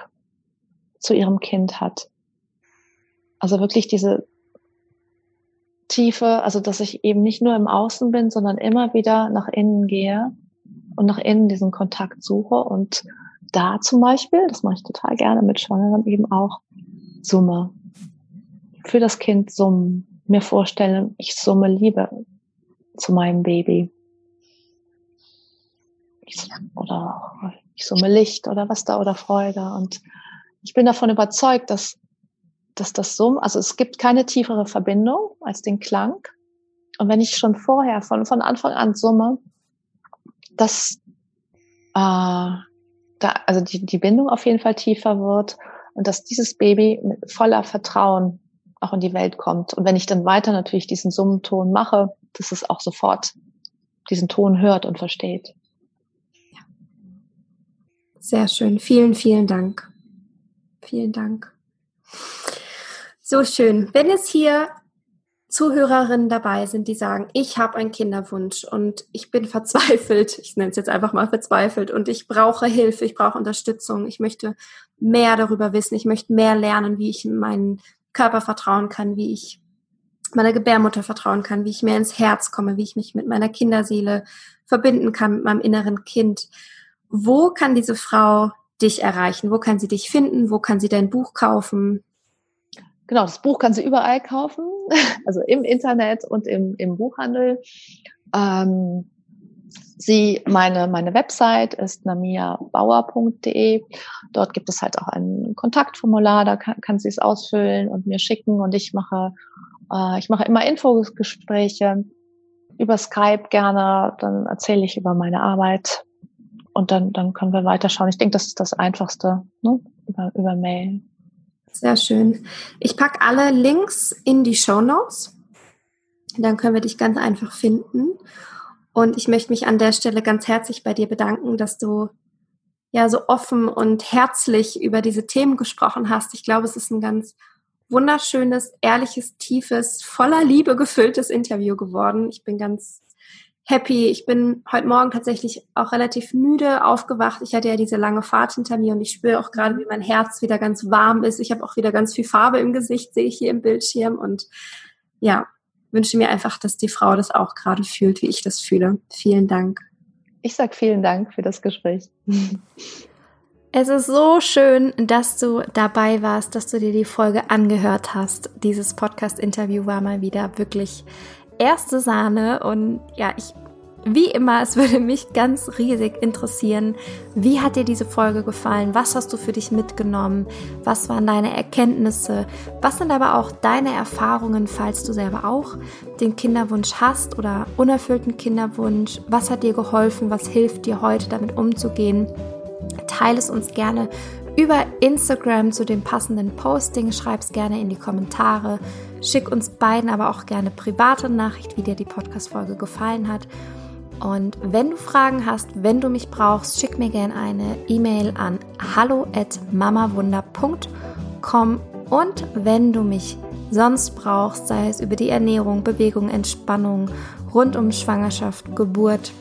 zu ihrem Kind hat. Also wirklich diese Tiefe, also dass ich eben nicht nur im Außen bin, sondern immer wieder nach innen gehe und nach innen diesen Kontakt suche und da zum Beispiel, das mache ich total gerne mit Schwangeren, eben auch summe für das Kind summen, mir vorstellen, ich summe Liebe zu meinem Baby. Ich, oder ich summe Licht oder was da oder Freude. Und ich bin davon überzeugt, dass, dass das Summen, also es gibt keine tiefere Verbindung als den Klang. Und wenn ich schon vorher, von, von Anfang an summe, dass äh, da, also die, die Bindung auf jeden Fall tiefer wird und dass dieses Baby voller Vertrauen auch in die Welt kommt. Und wenn ich dann weiter natürlich diesen Summenton mache, dass es auch sofort diesen Ton hört und versteht. Sehr schön. Vielen, vielen Dank. Vielen Dank. So schön. Wenn es hier Zuhörerinnen dabei sind, die sagen, ich habe einen Kinderwunsch und ich bin verzweifelt, ich nenne es jetzt einfach mal verzweifelt und ich brauche Hilfe, ich brauche Unterstützung, ich möchte mehr darüber wissen, ich möchte mehr lernen, wie ich meinen Körper vertrauen kann, wie ich meiner Gebärmutter vertrauen kann, wie ich mehr ins Herz komme, wie ich mich mit meiner Kinderseele verbinden kann, mit meinem inneren Kind. Wo kann diese Frau dich erreichen? Wo kann sie dich finden? Wo kann sie dein Buch kaufen? Genau, das Buch kann sie überall kaufen, also im Internet und im, im Buchhandel. Ähm, Sie, meine, meine Website ist namiabauer.de. Dort gibt es halt auch ein Kontaktformular, da kann, kann sie es ausfüllen und mir schicken und ich mache, äh, ich mache immer Infogespräche über Skype gerne, dann erzähle ich über meine Arbeit und dann, dann können wir weiterschauen. Ich denke, das ist das Einfachste, ne? über, über Mail. Sehr schön. Ich packe alle Links in die Show Notes. Dann können wir dich ganz einfach finden. Und ich möchte mich an der Stelle ganz herzlich bei dir bedanken, dass du ja so offen und herzlich über diese Themen gesprochen hast. Ich glaube, es ist ein ganz wunderschönes, ehrliches, tiefes, voller Liebe gefülltes Interview geworden. Ich bin ganz happy. Ich bin heute Morgen tatsächlich auch relativ müde aufgewacht. Ich hatte ja diese lange Fahrt hinter mir und ich spüre auch gerade, wie mein Herz wieder ganz warm ist. Ich habe auch wieder ganz viel Farbe im Gesicht, sehe ich hier im Bildschirm. Und ja, wünsche mir einfach, dass die Frau das auch gerade fühlt, wie ich das fühle. Vielen Dank. Ich sage vielen Dank für das Gespräch. Es ist so schön, dass du dabei warst, dass du dir die Folge angehört hast. Dieses Podcast-Interview war mal wieder wirklich erste Sahne und ja, ich wie immer, es würde mich ganz riesig interessieren, wie hat dir diese Folge gefallen? Was hast du für dich mitgenommen? Was waren deine Erkenntnisse? Was sind aber auch deine Erfahrungen, falls du selber auch den Kinderwunsch hast oder unerfüllten Kinderwunsch? Was hat dir geholfen? Was hilft dir heute damit umzugehen? Teile es uns gerne über Instagram zu dem passenden Posting. Schreib es gerne in die Kommentare. Schick uns beiden aber auch gerne private Nachricht, wie dir die Podcast-Folge gefallen hat. Und wenn du Fragen hast, wenn du mich brauchst, schick mir gerne eine E-Mail an hallo@mamawunder.com und wenn du mich sonst brauchst, sei es über die Ernährung, Bewegung, Entspannung, rund um Schwangerschaft, Geburt,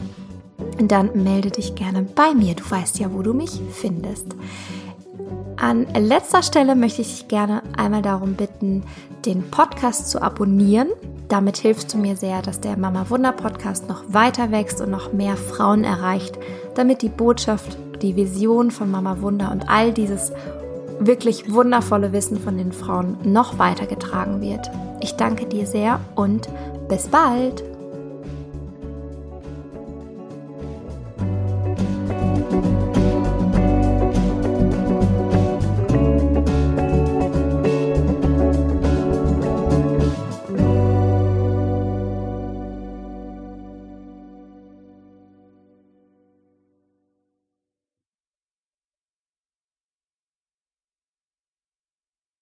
dann melde dich gerne bei mir. Du weißt ja, wo du mich findest. An letzter Stelle möchte ich dich gerne einmal darum bitten, den Podcast zu abonnieren. Damit hilfst du mir sehr, dass der Mama Wunder Podcast noch weiter wächst und noch mehr Frauen erreicht, damit die Botschaft, die Vision von Mama Wunder und all dieses wirklich wundervolle Wissen von den Frauen noch weitergetragen wird. Ich danke dir sehr und bis bald!